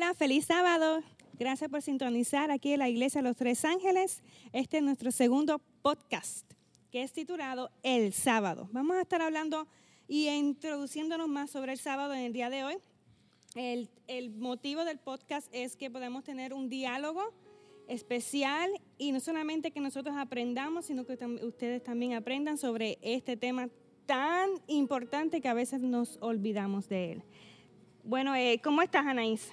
Hola, feliz sábado. Gracias por sintonizar aquí en la Iglesia de los Tres Ángeles. Este es nuestro segundo podcast, que es titulado El Sábado. Vamos a estar hablando y introduciéndonos más sobre el sábado en el día de hoy. El, el motivo del podcast es que podamos tener un diálogo especial y no solamente que nosotros aprendamos, sino que ustedes también aprendan sobre este tema tan importante que a veces nos olvidamos de él. Bueno, eh, ¿cómo estás, Anaís?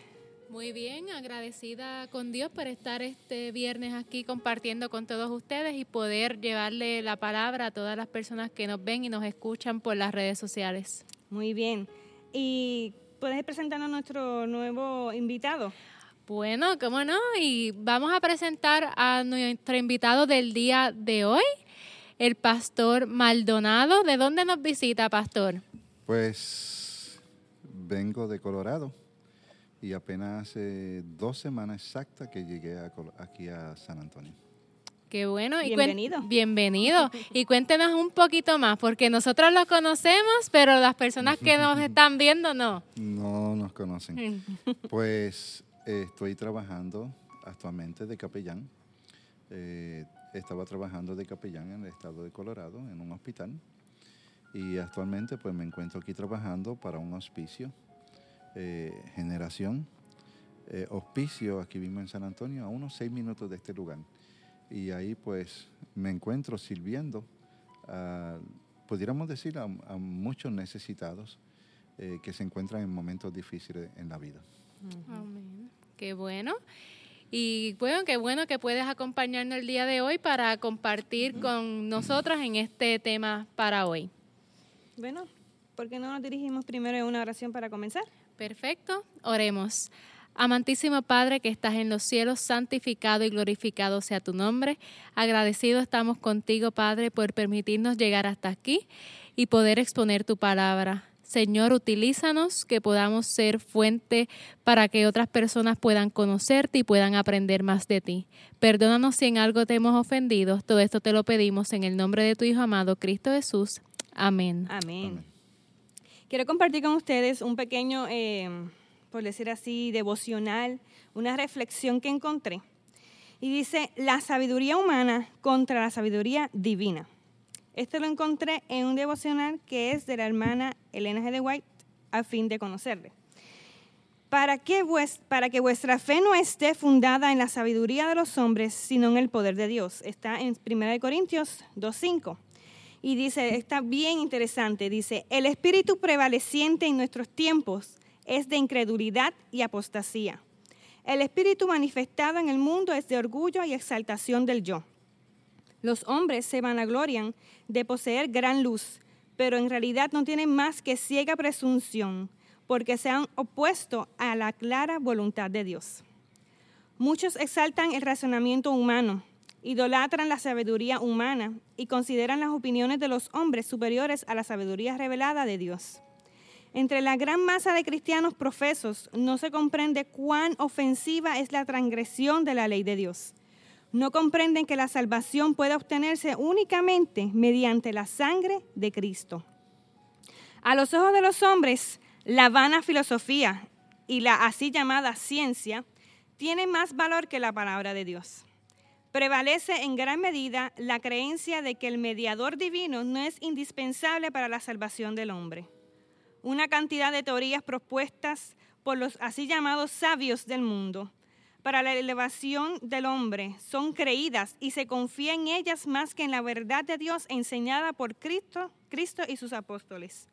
Muy bien, agradecida con Dios por estar este viernes aquí compartiendo con todos ustedes y poder llevarle la palabra a todas las personas que nos ven y nos escuchan por las redes sociales. Muy bien. ¿Y puedes presentarnos a nuestro nuevo invitado? Bueno, cómo no, y vamos a presentar a nuestro invitado del día de hoy, el pastor Maldonado. ¿De dónde nos visita, pastor? Pues vengo de Colorado y apenas hace dos semanas exactas que llegué aquí a San Antonio. Qué bueno. Y bienvenido. Bienvenido. Y cuéntenos un poquito más, porque nosotros lo conocemos, pero las personas que nos están viendo no. No nos conocen. Pues eh, estoy trabajando actualmente de capellán. Eh, estaba trabajando de capellán en el estado de Colorado, en un hospital. Y actualmente pues me encuentro aquí trabajando para un hospicio, eh, generación, hospicio, aquí mismo en San Antonio, a unos seis minutos de este lugar. Y ahí pues me encuentro sirviendo, a, pudiéramos decir, a, muchos necesitados que se encuentran en momentos difíciles en la vida. Amén. Qué bueno. Y bueno, qué bueno que puedes acompañarnos el día de hoy para compartir con nosotras en este tema para hoy. Bueno, ¿por qué no nos dirigimos primero en una oración para comenzar? Perfecto, oremos. Amantísimo Padre que estás en los cielos, santificado y glorificado sea tu nombre. Agradecido estamos contigo, Padre, por permitirnos llegar hasta aquí y poder exponer tu palabra. Señor, utilízanos, que podamos ser fuente para que otras personas puedan conocerte y puedan aprender más de ti. Perdónanos si en algo te hemos ofendido. Todo esto te lo pedimos en el nombre de tu Hijo amado, Cristo Jesús. Amén. Amén. Quiero compartir con ustedes un pequeño, eh, por decir así, devocional, una reflexión que encontré. Y dice, la sabiduría humana contra la sabiduría divina. Esto lo encontré en un devocional que es de la hermana Elena G. de White a fin de conocerle. Para que, para que vuestra fe no esté fundada en la sabiduría de los hombres, sino en el poder de Dios. Está en 1 Corintios 2.5. Y dice, está bien interesante, dice, el espíritu prevaleciente en nuestros tiempos es de incredulidad y apostasía. El espíritu manifestado en el mundo es de orgullo y exaltación del yo. Los hombres se vanaglorian de poseer gran luz, pero en realidad no tienen más que ciega presunción, porque se han opuesto a la clara voluntad de Dios. Muchos exaltan el razonamiento humano, idolatran la sabiduría humana y consideran las opiniones de los hombres superiores a la sabiduría revelada de Dios. Entre la gran masa de cristianos profesos no se comprende cuán ofensiva es la transgresión de la ley de Dios no comprenden que la salvación puede obtenerse únicamente mediante la sangre de Cristo. A los ojos de los hombres, la vana filosofía y la así llamada ciencia tienen más valor que la palabra de Dios. Prevalece en gran medida la creencia de que el mediador divino no es indispensable para la salvación del hombre. Una cantidad de teorías propuestas por los así llamados sabios del mundo para la elevación del hombre son creídas y se confía en ellas más que en la verdad de Dios enseñada por Cristo, Cristo y sus apóstoles.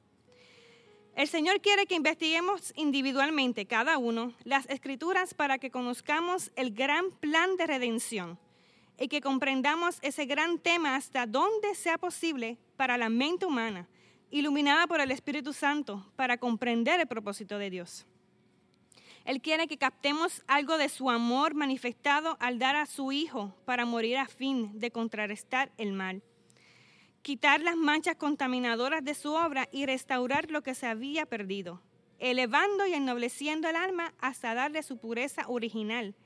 El Señor quiere que investiguemos individualmente cada uno las escrituras para que conozcamos el gran plan de redención y que comprendamos ese gran tema hasta donde sea posible para la mente humana, iluminada por el Espíritu Santo, para comprender el propósito de Dios. Él quiere que captemos algo de su amor manifestado al dar a su Hijo para morir a fin de contrarrestar el mal. Quitar las manchas contaminadoras de su obra y restaurar lo que se había perdido, elevando y ennobleciendo el alma hasta darle su pureza original,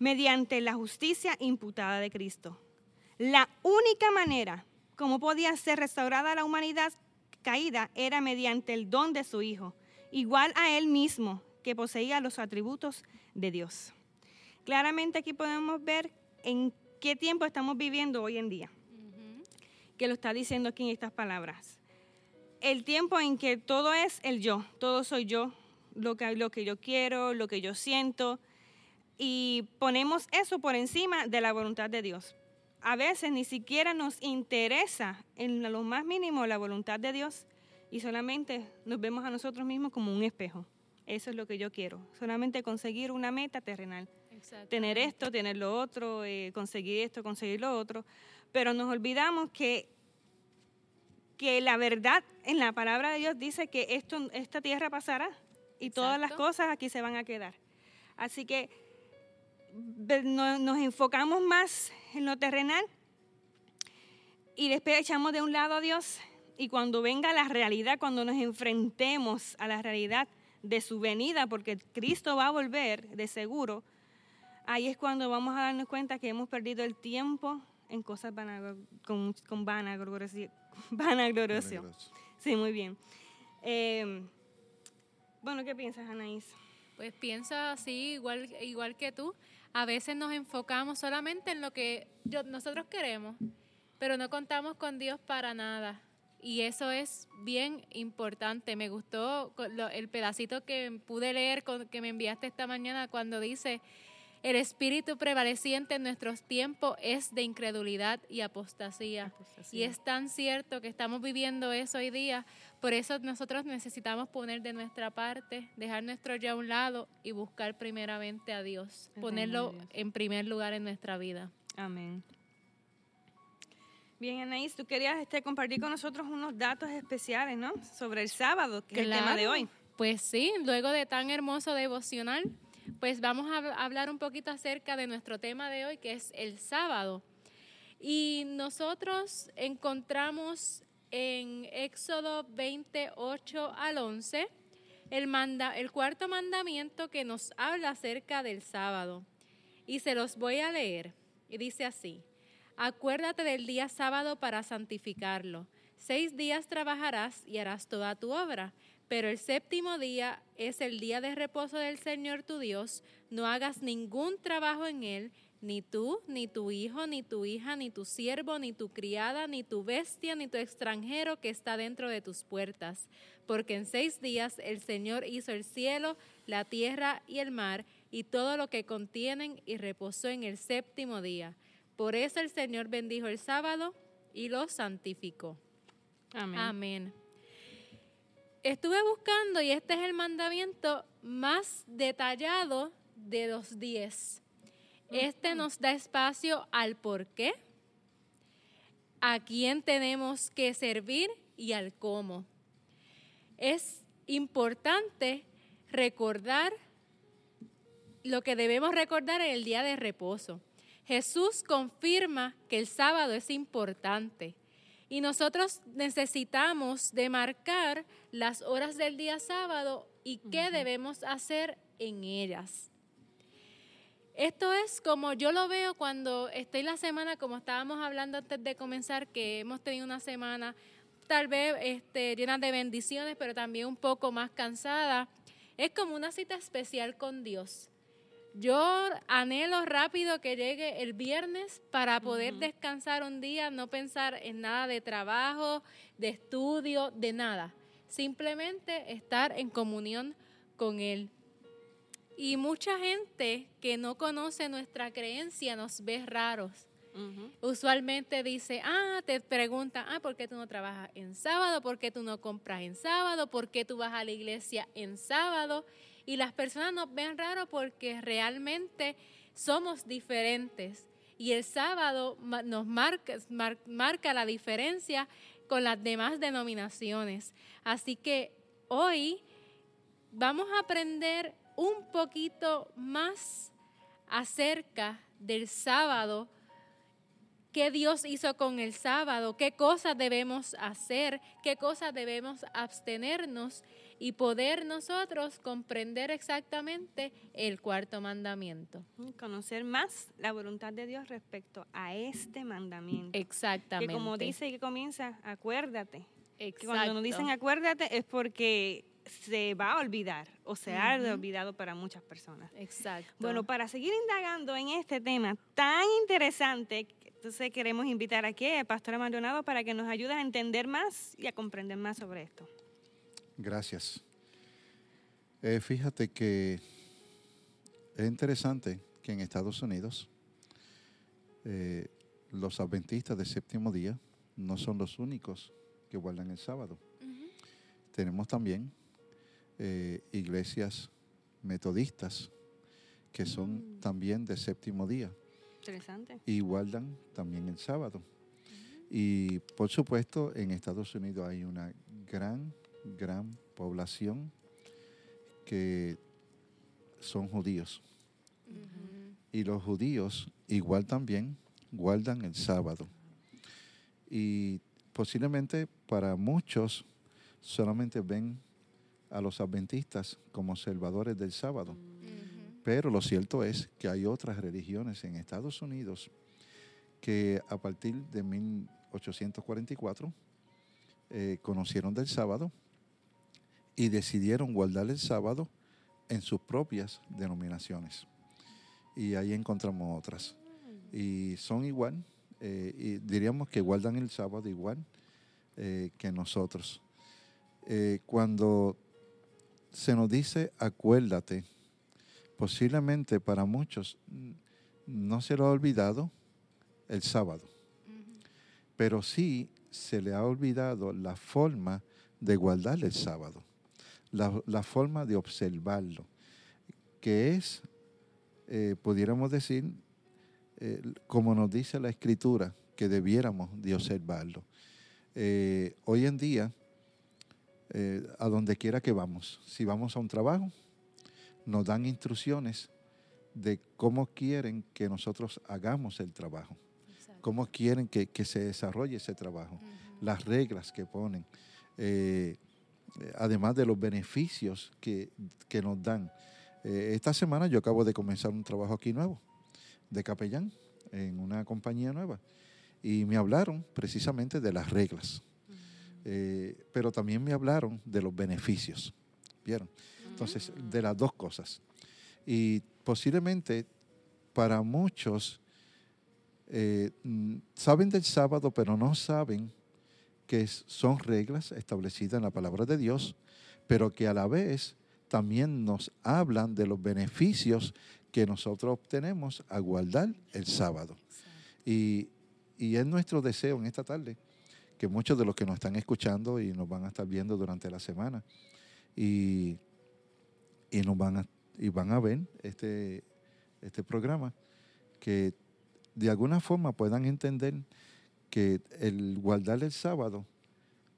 mediante la justicia imputada de Cristo. La única manera como podía ser restaurada la humanidad caída era mediante el don de su Hijo, igual a Él mismo que poseía los atributos de Dios. Claramente aquí podemos ver en qué tiempo estamos viviendo hoy en día, que lo está diciendo aquí en estas palabras. El tiempo en que todo es el yo, todo soy yo, lo que, lo que yo quiero, lo que yo siento, y ponemos eso por encima de la voluntad de Dios. A veces ni siquiera nos interesa en lo más mínimo la voluntad de Dios y solamente nos vemos a nosotros mismos como un espejo. Eso es lo que yo quiero, solamente conseguir una meta terrenal. Tener esto, tener lo otro, eh, conseguir esto, conseguir lo otro. Pero nos olvidamos que, que la verdad en la palabra de Dios dice que esto, esta tierra pasará y todas las cosas aquí se van a quedar. Así que nos enfocamos más en lo terrenal y después echamos de un lado a Dios y cuando venga la realidad, cuando nos enfrentemos a la realidad de su venida, porque Cristo va a volver de seguro, ahí es cuando vamos a darnos cuenta que hemos perdido el tiempo en cosas con, con vanaglorioso. Sí, muy bien. Eh, bueno, ¿qué piensas, Anaís? Pues pienso así, igual, igual que tú a veces nos enfocamos solamente en lo que nosotros queremos, pero no contamos con Dios para nada. Y eso es bien importante. Me gustó el pedacito que pude leer, que me enviaste esta mañana, cuando dice, el espíritu prevaleciente en nuestros tiempos es de incredulidad y apostasía. Y es tan cierto que estamos viviendo eso hoy día. Por eso nosotros necesitamos poner de nuestra parte, dejar nuestro yo a un lado y buscar primeramente a Dios, ponerlo en primer lugar en nuestra vida. Amén. Bien, Anaís, tú querías este, compartir con nosotros unos datos especiales, ¿no? Sobre el sábado, que es el tema de hoy. Pues sí, luego de tan hermoso devocional, pues vamos a hablar un poquito acerca de nuestro tema de hoy, que es el sábado. Y nosotros encontramos en Éxodo 28 al 11 el, manda, el cuarto mandamiento que nos habla acerca del sábado. Y se los voy a leer. Y dice así, acuérdate del día sábado para santificarlo. Seis días trabajarás y harás toda tu obra, pero el séptimo día es el día de reposo del Señor tu Dios. No hagas ningún trabajo en él, ni tú, ni tu hijo, ni tu hija, ni tu siervo, ni tu criada, ni tu bestia, ni tu extranjero que está dentro de tus puertas. Porque en seis días el Señor hizo el cielo, la tierra y el mar, y todo lo que contienen, y reposó en el séptimo día. Por eso el Señor bendijo el sábado y lo santificó. Amén. Amén. Estuve buscando y este es el mandamiento más detallado de los diez. Este nos da espacio al por qué, a quién tenemos que servir y al cómo. Es importante recordar lo que debemos recordar en el día de reposo. Jesús confirma que el sábado es importante. Y nosotros necesitamos demarcar las horas del día sábado y qué debemos hacer en ellas. Esto es como yo lo veo cuando estoy la semana, como estábamos hablando antes de comenzar, que hemos tenido una semana tal vez este, llena de bendiciones, pero también un poco más cansada. Es como una cita especial con Dios. Yo anhelo rápido que llegue el viernes para poder descansar un día, no pensar en nada de trabajo, de estudio, de nada. Simplemente estar en comunión con Él. Y mucha gente que no conoce nuestra creencia nos ve raros. Usualmente dice, ah, te pregunta, ah, ¿por qué tú no trabajas en sábado? ¿Por qué tú no compras en sábado? ¿Por qué tú vas a la iglesia en sábado? Y las personas nos ven raro porque realmente somos diferentes. Y el sábado nos marca, marca la diferencia con las demás denominaciones. Así que hoy vamos a aprender un poquito más acerca del sábado, qué Dios hizo con el sábado, qué cosas debemos hacer, qué cosas debemos abstenernos y poder nosotros comprender exactamente el cuarto mandamiento. Conocer más la voluntad de Dios respecto a este mandamiento. Exactamente. Que como dice y que comienza, acuérdate. Exacto. cuando nos dicen acuérdate es porque se va a olvidar o se ha olvidado para muchas personas. Exacto. Bueno, para seguir indagando en este tema tan interesante, entonces queremos invitar aquí al pastor Maldonado para que nos ayude a entender más y a comprender más sobre esto. Gracias. Eh, fíjate que es interesante que en Estados Unidos eh, los adventistas del séptimo día no son los únicos que guardan el sábado. Tenemos también eh, iglesias metodistas que son Mm. también de séptimo día Interesante. y guardan también el sábado. Y por supuesto en Estados Unidos hay una gran, gran población que son judíos. Y los judíos igual también guardan el sábado. Y posiblemente para muchos solamente ven a los adventistas como salvadores del sábado. Pero lo cierto es que hay otras religiones en Estados Unidos que a partir de 1844 eh, conocieron del sábado y decidieron guardar el sábado en sus propias denominaciones. Y ahí encontramos otras. Y son igual, eh, y diríamos que guardan el sábado igual eh, que nosotros. Eh, cuando se nos dice acuérdate, posiblemente para muchos no se lo ha olvidado el sábado, pero sí se le ha olvidado la forma de guardar el sábado, la, la forma de observarlo, que es, eh, pudiéramos decir, eh, como nos dice la escritura, que debiéramos de observarlo. Eh, hoy en día, a donde quiera que vamos, si vamos a un trabajo, nos dan instrucciones de cómo quieren que nosotros hagamos el trabajo, cómo quieren que, que se desarrolle ese trabajo, las reglas que ponen, eh, además de los beneficios que, que nos dan. Eh, esta semana yo acabo de comenzar un trabajo aquí nuevo, de capellán, en una compañía nueva, y me hablaron precisamente de las reglas, Eh, pero también me hablaron de los beneficios, ¿vieron? Entonces, de las dos cosas. Y posiblemente para muchos eh, mm, saben del sábado, pero no saben que son reglas establecidas en la palabra de Dios, pero que a la vez también nos hablan de los beneficios que nosotros obtenemos a guardar el sábado. Y, y es nuestro deseo en esta tarde que muchos de los que nos están escuchando y nos van a estar viendo durante la semana y, y nos van a, y van a ver este, este programa, que de alguna forma puedan entender que el guardar el sábado,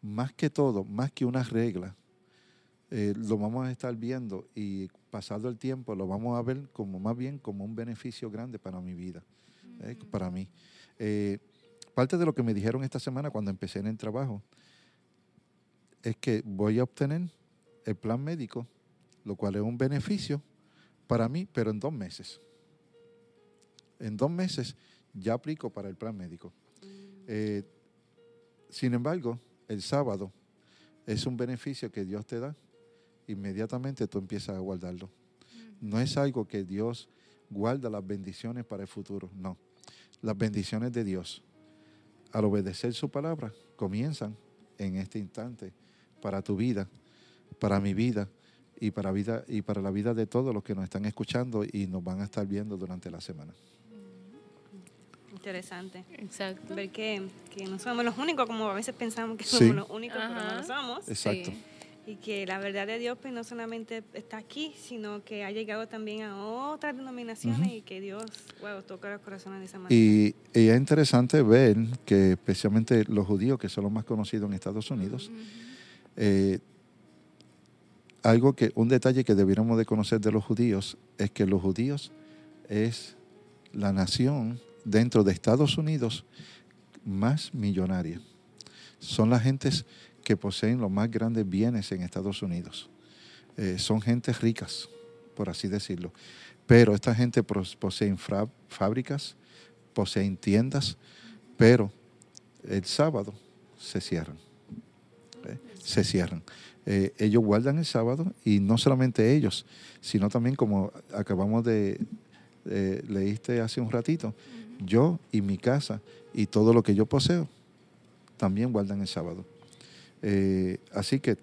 más que todo, más que una regla, eh, lo vamos a estar viendo y pasado el tiempo lo vamos a ver como más bien como un beneficio grande para mi vida, eh, para mí. Eh, parte de lo que me dijeron esta semana cuando empecé en el trabajo es que voy a obtener el plan médico, lo cual es un beneficio para mí, pero en dos meses. En dos meses ya aplico para el plan médico. Eh, sin embargo, el sábado es un beneficio que Dios te da, inmediatamente tú empiezas a guardarlo. No es algo que Dios guarda las bendiciones para el futuro, no. Las bendiciones de Dios, al obedecer su palabra, comienzan en este instante para tu vida, para mi vida y para, vida, y para la vida de todos los que nos están escuchando y nos van a estar viendo durante la semana. Interesante. Exacto. Ver que, que no somos los únicos, como a veces pensamos que Sí. somos los únicos, pero no Ajá. lo somos. Exacto. Sí. Y que la verdad de Dios pues no solamente está aquí, sino que ha llegado también a otras denominaciones y que Dios, wow, toca los corazones de esa manera. Y, y es interesante ver que especialmente los judíos, que son los más conocidos en Estados Unidos, eh, algo que, un detalle que debiéramos de conocer de los judíos es que los judíos es la nación dentro de Estados Unidos más millonaria. Son las gentes que poseen los más grandes bienes en Estados Unidos. Eh, son gentes ricas, por así decirlo. Pero esta gente poseen fábricas, poseen tiendas, pero el sábado se cierran. ¿eh? Se cierran. Eh, ellos guardan el sábado y no solamente ellos, sino también como acabamos de, leíste hace un ratito, yo y mi casa y todo lo que yo poseo también guardan el sábado. Eh, así que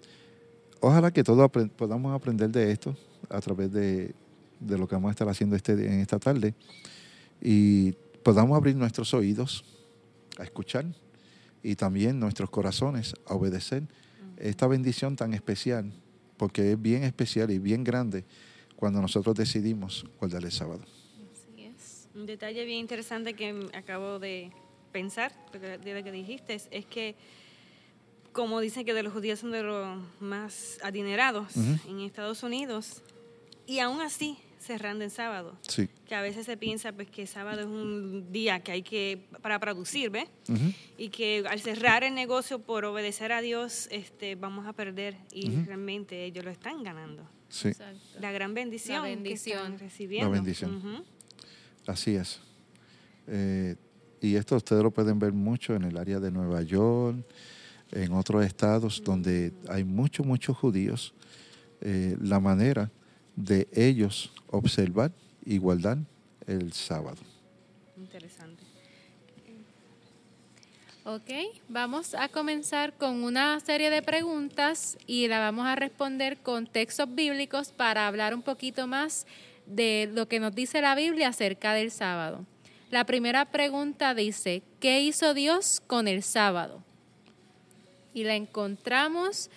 ojalá que todos podamos aprender de esto a través de, lo que vamos a estar haciendo este, en esta tarde y podamos abrir nuestros oídos a escuchar y también nuestros corazones a obedecer esta bendición tan especial, porque es bien especial y bien grande cuando nosotros decidimos guardar el sábado. Un detalle bien interesante que acabo de pensar, de lo que dijiste, es que como dicen que de los judíos son de los más adinerados en Estados Unidos, y aún así cerrando en sábado. Sí. Que a veces se piensa pues que sábado es un día que hay que para producir, ¿ves? Y que al cerrar el negocio por obedecer a Dios, este vamos a perder y realmente ellos lo están ganando. Sí. La gran bendición, bendición. que están recibiendo. La bendición. Así es. Eh, y esto ustedes lo pueden ver mucho en el área de Nueva York, en otros estados donde hay muchos, muchos judíos. Eh, la manera de ellos observar y guardar el sábado. Interesante. Ok, vamos a comenzar con una serie de preguntas y la vamos a responder con textos bíblicos para hablar un poquito más de lo que nos dice la Biblia acerca del sábado. La primera pregunta dice, ¿qué hizo Dios con el sábado? Y la encontramos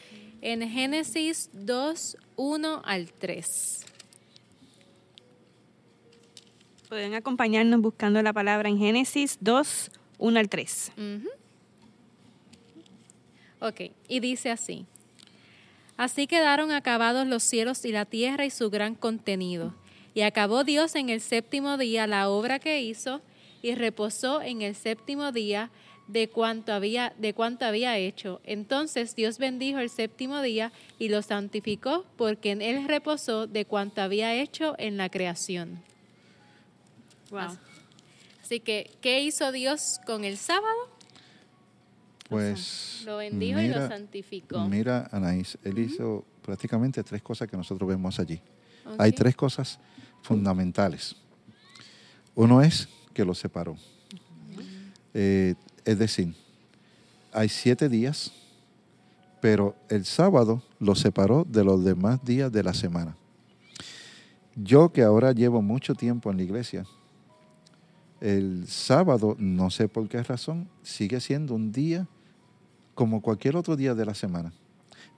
en Génesis 2, 1 al 3. Pueden acompañarnos buscando la palabra en Génesis 2, 1 al 3. Ok, y dice así. Así quedaron acabados los cielos y la tierra y su gran contenido. Y acabó Dios en el séptimo día la obra que hizo y reposó en el séptimo día de cuanto había, de cuanto había hecho. Entonces Dios bendijo el séptimo día y lo santificó porque en él reposó de cuanto había hecho en la creación. Wow. Así que, ¿qué hizo Dios con el sábado? Pues lo bendijo y lo santificó. Mira, Anaís, él hizo prácticamente tres cosas que nosotros vemos allí. Hay tres cosas fundamentales. Uno es que lo separó. Es decir, hay siete días, pero el sábado lo separó de los demás días de la semana. Yo que ahora llevo mucho tiempo en la iglesia, el sábado, no sé por qué razón, sigue siendo un día como cualquier otro día de la semana.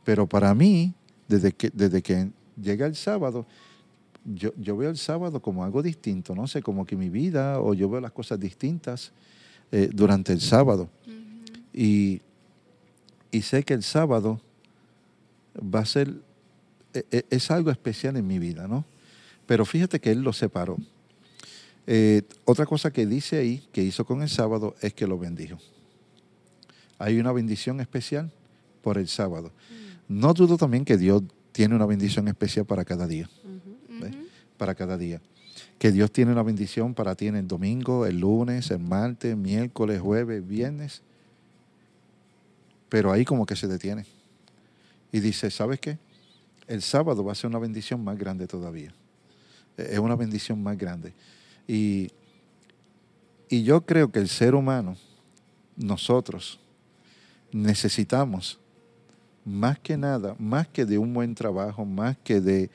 Pero para mí, desde que, desde que llega el sábado, yo, yo, veo el sábado como algo distinto, no sé, como que mi vida o yo veo las cosas distintas eh, durante el sábado. y, y, sé que el sábado va a ser, e, e, es algo especial en mi vida, ¿no? Pero fíjate que Él lo separó. Eh, otra cosa que dice ahí, que hizo con el sábado, es que lo bendijo. Hay una bendición especial por el sábado. No dudo también que Dios tiene una bendición especial para cada día. Para cada día que Dios tiene una bendición para ti en el domingo, el lunes, el martes, miércoles, jueves, viernes. Pero ahí como que se detiene. Y dice, ¿sabes qué? El sábado va a ser una bendición más grande todavía. Es una bendición más grande. Y, y yo creo que el ser humano, nosotros, necesitamos más que nada, más que de un buen trabajo, más que de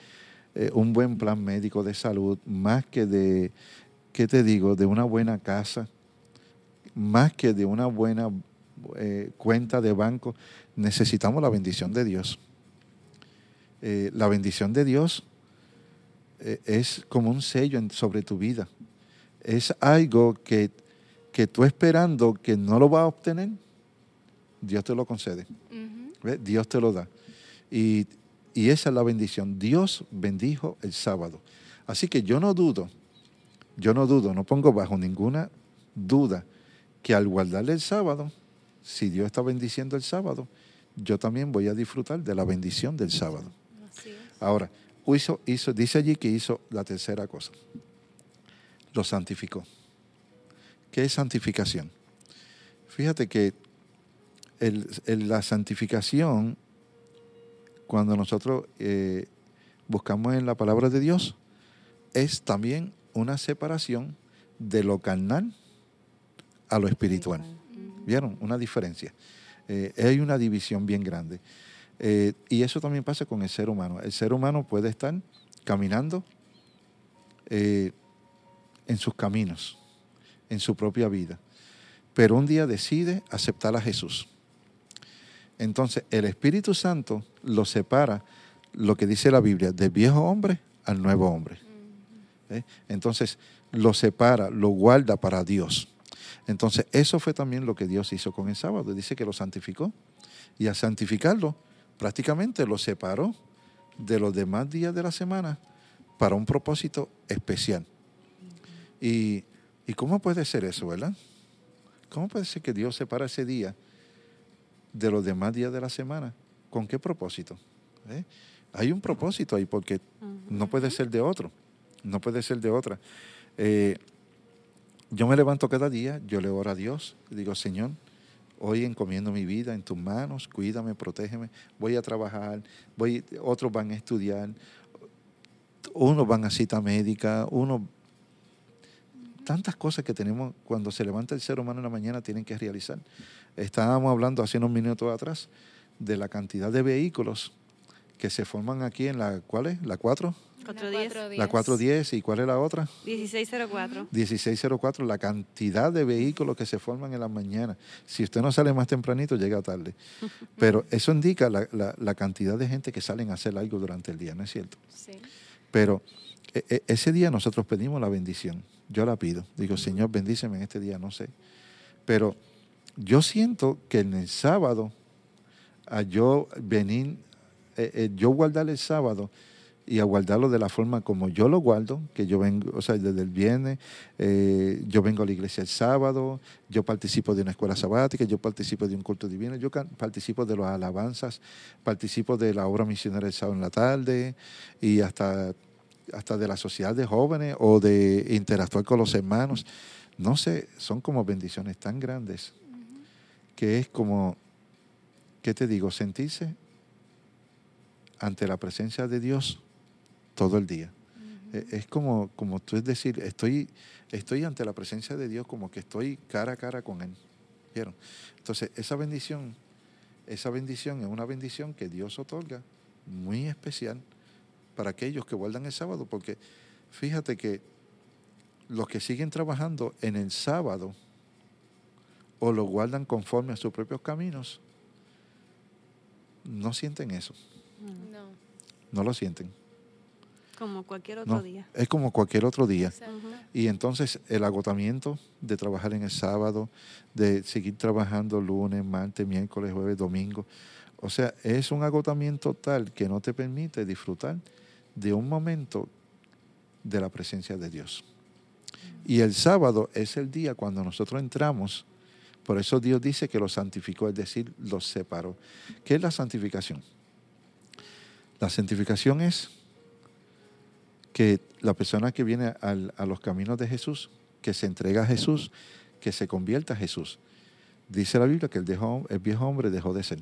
eh, un buen plan médico de salud, más que de, ¿qué te digo?, de una buena casa, más que de una buena eh, cuenta de banco, necesitamos la bendición de Dios. Eh, la bendición de Dios es como un sello sobre tu vida. Es algo que, que tú esperando que no lo vas a obtener, Dios te lo concede. Dios te lo da. Y, y esa es la bendición. Dios bendijo el sábado. Así que yo no dudo, yo no dudo, no pongo bajo ninguna duda que al guardarle el sábado, si Dios está bendiciendo el sábado, yo también voy a disfrutar de la bendición del sábado. Ahora, hizo, hizo, dice allí que hizo la tercera cosa. Lo santificó. ¿Qué es santificación? Fíjate que la santificación cuando nosotros eh, buscamos en la palabra de Dios, es también una separación de lo carnal a lo espiritual. ¿Vieron? Una diferencia. Eh, hay una división bien grande. Eh, y eso también pasa con el ser humano. El ser humano puede estar caminando en sus caminos, en su propia vida, pero un día decide aceptar a Jesús. Entonces el Espíritu Santo lo separa, lo que dice la Biblia, del viejo hombre al nuevo hombre. ¿Eh? Entonces lo separa, lo guarda para Dios. Entonces eso fue también lo que Dios hizo con el sábado. Dice que lo santificó. Y al santificarlo, prácticamente lo separó de los demás días de la semana para un propósito especial. Y, ¿Y cómo puede ser eso, verdad? ¿Cómo puede ser que Dios separa ese día? De los demás días de la semana. ¿Con qué propósito? ¿Eh? Hay un propósito ahí porque no puede ser de otro, no puede ser de otra. Eh, yo me levanto cada día, yo le oro a Dios, digo, Señor, hoy encomiendo mi vida en tus manos, cuídame, protégeme, voy a trabajar, voy, otros van a estudiar, unos van a cita médica, unos tantas cosas que tenemos cuando se levanta el ser humano en la mañana tienen que realizar. Estábamos hablando hace unos minutos atrás de la cantidad de vehículos que se forman aquí en la, ¿cuál es? ¿La 4? 410. La 410 y ¿cuál es la otra? 1604. 1604, la cantidad de vehículos que se forman en la mañana. Si usted no sale más tempranito, llega tarde. Pero eso indica la, la, cantidad de gente que salen a hacer algo durante el día, ¿no es cierto? Sí. Pero e, e, ese día nosotros pedimos la bendición. Yo la pido. Digo, Señor, bendíceme en este día, no sé. Pero yo siento que en el sábado, a yo venir, eh, eh, yo guardar el sábado y a guardarlo de la forma como yo lo guardo, que yo vengo, o sea, desde el viernes, eh, yo vengo a la iglesia el sábado, yo participo de una escuela sabática, yo participo de un culto divino, yo participo de las alabanzas, participo de la obra misionera el sábado en la tarde y hasta, hasta de la sociedad de jóvenes o de interactuar con los hermanos. No sé, son como bendiciones tan grandes que es como, ¿qué te digo? Sentirse ante la presencia de Dios todo el día. E, es como, como tú es decir, estoy, estoy ante la presencia de Dios como que estoy cara a cara con Él. ¿Vieron? Entonces, esa bendición, esa bendición es una bendición que Dios otorga muy especial para aquellos que guardan el sábado, porque fíjate que los que siguen trabajando en el sábado, o lo guardan conforme a sus propios caminos, no sienten eso. No. No lo sienten. Como cualquier otro día. Es como cualquier otro día. Y entonces el agotamiento de trabajar en el sábado, de seguir trabajando lunes, martes, miércoles, jueves, domingo. O sea, es un agotamiento tal que no te permite disfrutar de un momento de la presencia de Dios. Y el sábado es el día cuando nosotros entramos por eso Dios dice que los santificó, es decir, los separó. ¿Qué es la santificación? La santificación es que la persona que viene a los caminos de Jesús, que se entrega a Jesús, que se convierta a Jesús. Dice la Biblia que el, el viejo hombre dejó de ser.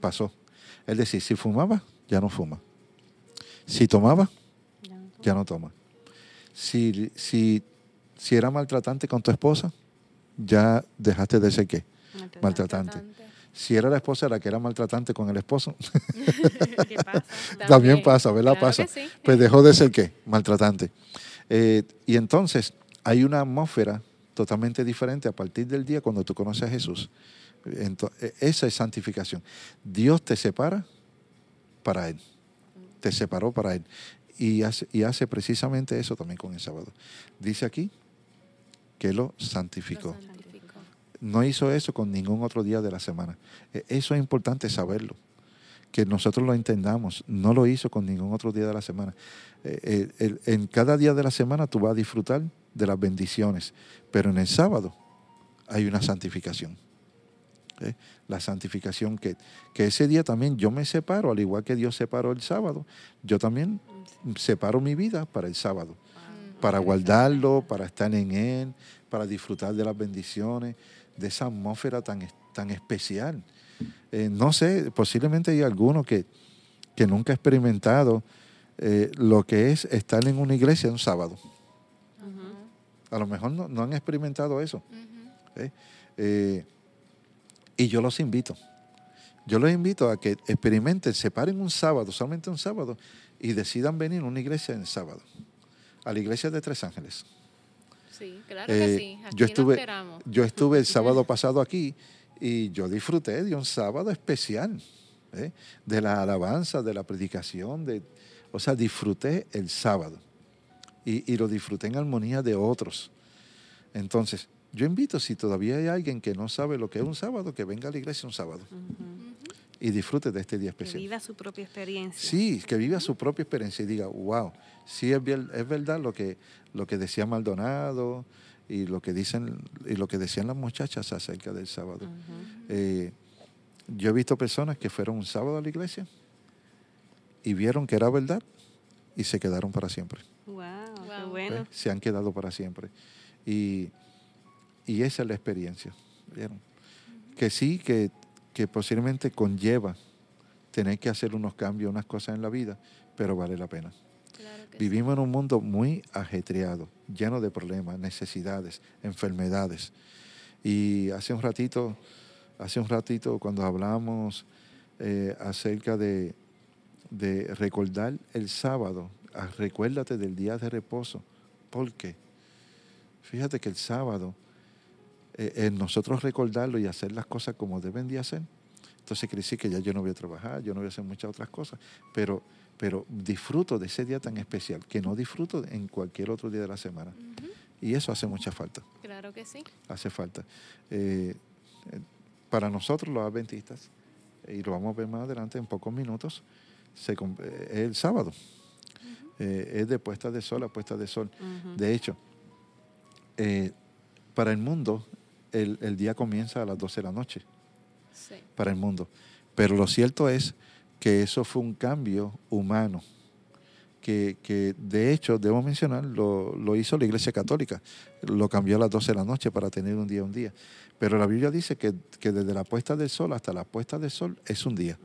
Pasó. Es decir, si fumaba, ya no fuma. Si tomaba, ya no toma. Si, si, si era maltratante con tu esposa, ya dejaste de ser qué? Maltratante. Si era la esposa la que era maltratante con el esposo, ¿Qué pasa? también pasa, ¿verdad? pasa. Pues dejó de ser qué? Maltratante. Eh, y entonces hay una atmósfera totalmente diferente a partir del día cuando tú conoces a Jesús. Entonces, esa es santificación. Dios te separa para Él. Te separó para Él. Y hace, y hace precisamente eso también con el sábado. Dice aquí que lo santificó. No hizo eso con ningún otro día de la semana. E, eso es importante saberlo, que nosotros lo entendamos. No lo hizo con ningún otro día de la semana. E, e, en cada día de la semana tú vas a disfrutar de las bendiciones, pero en el sábado hay una santificación. ¿eh? La santificación que, que ese día también yo me separo, al igual que Dios separó el sábado, yo también separo mi vida para el sábado para guardarlo, para estar en Él, para disfrutar de las bendiciones, de esa atmósfera tan, tan especial. Eh, no sé, posiblemente hay algunos que, que nunca ha experimentado eh, lo que es estar en una iglesia un sábado. A lo mejor no, han experimentado eso. ¿eh? Eh, y yo los invito. Yo los invito a que experimenten, separen un sábado, solamente un sábado, y decidan venir a una iglesia en sábado, a la iglesia de Tres Ángeles. Sí, claro que sí. yo, estuve, yo estuve el sábado pasado aquí y yo disfruté de un sábado especial, de la alabanza, de la predicación, de, o sea, disfruté el sábado y, lo disfruté en armonía de otros. Entonces, yo invito, si todavía hay alguien que no sabe lo que es un sábado, que venga a la iglesia un sábado. Y disfrute de este día especial. Que viva su propia experiencia. Sí, que viva su propia experiencia y diga, wow, sí es, es verdad lo que, lo que decía Maldonado y lo que dicen y lo que decían las muchachas acerca del sábado. Eh, yo he visto personas que fueron un sábado a la iglesia y vieron que era verdad y se quedaron para siempre. Bueno. Se han quedado para siempre. Y, esa es la experiencia. Que sí, que, posiblemente conlleva tener que hacer unos cambios, unas cosas en la vida, pero vale la pena. Vivimos en un mundo muy ajetreado, lleno de problemas, necesidades, enfermedades. Y hace un ratito, hace un ratito cuando hablamos eh, acerca de, de recordar el sábado, Ah, recuérdate del día de reposo. ¿Por qué? Fíjate que el sábado, eh, nosotros recordarlo y hacer las cosas como deben de hacer, entonces quiere decir que ya yo no voy a trabajar, yo no voy a hacer muchas otras cosas, pero, pero disfruto de ese día tan especial que no disfruto en cualquier otro día de la semana. Y eso hace mucha falta. Claro que sí. Hace falta. Eh, eh, para nosotros los adventistas, y lo vamos a ver más adelante en pocos minutos, se, es el sábado. Eh, es de puesta de sol a puesta de sol. De hecho, eh, para el mundo, el, día comienza a las 12 de la noche. Para el mundo. Pero lo cierto es que eso fue un cambio humano. Que, que de hecho, debo mencionar, lo, lo, hizo la Iglesia Católica. Lo cambió a las 12 de la noche para tener un día, un día. Pero la Biblia dice que, desde la puesta del sol hasta la puesta del sol es un día.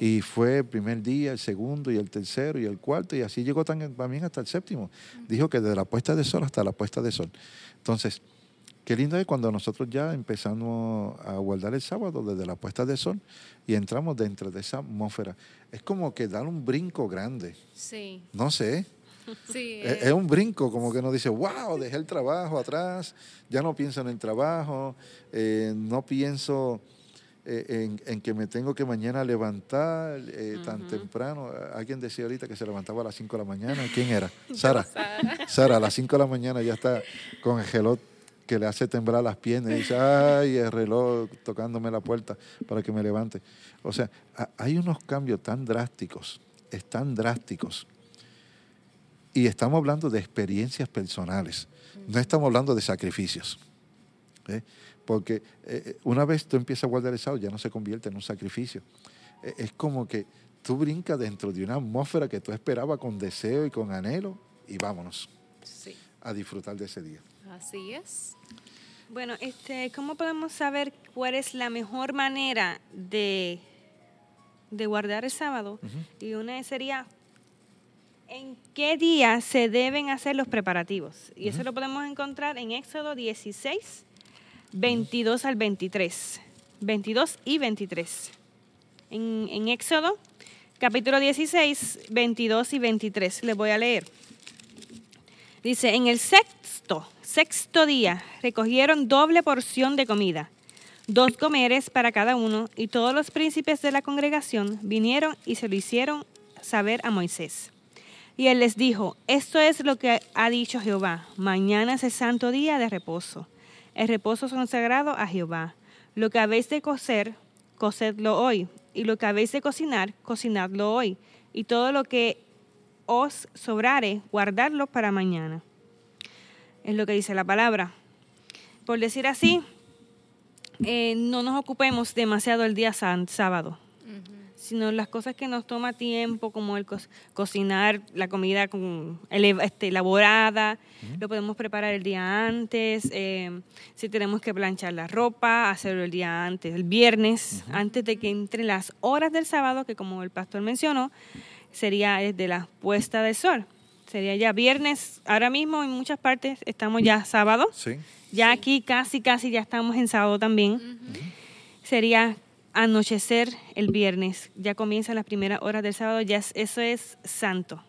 Y fue el primer día, el segundo y el tercero y el cuarto, y así llegó también hasta el séptimo. Dijo que desde la puesta del sol hasta la puesta del sol. Entonces, qué lindo es cuando nosotros ya empezamos a guardar el sábado desde la puesta del sol y entramos dentro de esa atmósfera. Es como que dar un brinco grande. Sí. No sé. es, un brinco, como que nos dice, wow, dejé el trabajo atrás, ya no pienso en el trabajo, eh, no pienso eh, en, que me tengo que mañana levantar eh, tan temprano. Alguien decía ahorita que se levantaba a las 5 de la mañana. ¿Quién era? Sara. Sara, a las 5 de la mañana ya está con el reloj que le hace temblar las piernas y dice, ay, el reloj tocándome la puerta para que me levante. O sea, hay unos cambios tan drásticos, es tan drásticos y estamos hablando de experiencias personales, no estamos hablando de sacrificios. ¿eh? Porque eh, una vez tú empiezas a guardar el sábado, ya no se convierte en un sacrificio. es como que tú brincas dentro de una atmósfera que tú esperabas con deseo y con anhelo y vámonos a disfrutar de ese día. Así es. Bueno, este, ¿cómo podemos saber cuál es la mejor manera de, de guardar el sábado? Y una sería ¿En qué día se deben hacer los preparativos? Y eso lo podemos encontrar en Éxodo 16, 22 al 23. 22 y 23. En, en Éxodo, capítulo 16, 22 y 23. Les voy a leer. Dice, en el sexto, sexto día, recogieron doble porción de comida, dos comeres para cada uno, y todos los príncipes de la congregación vinieron y se lo hicieron saber a Moisés. Y él les dijo, esto es lo que ha dicho Jehová, mañana es el santo día de reposo. El reposo consagrado a Jehová. Lo que habéis de cocer, cocedlo hoy. Y lo que habéis de cocinar, cocinadlo hoy. Y todo lo que os sobrare, guardadlo para mañana. Es lo que dice la palabra. Por decir así, eh, no nos ocupemos demasiado el día sábado sino las cosas que nos toma tiempo, como el co- cocinar la comida con este, elaborada, lo podemos preparar el día antes, eh, si tenemos que planchar la ropa, hacerlo el día antes, el viernes, antes de que entre las horas del sábado, que como el pastor mencionó, sería desde la puesta del sol. Sería ya viernes, ahora mismo en muchas partes estamos ya sábado, Sí. ya aquí casi, casi ya estamos en sábado también. Sería anochecer el viernes. Ya comienzan las primeras horas del sábado. Ya es- eso es santo.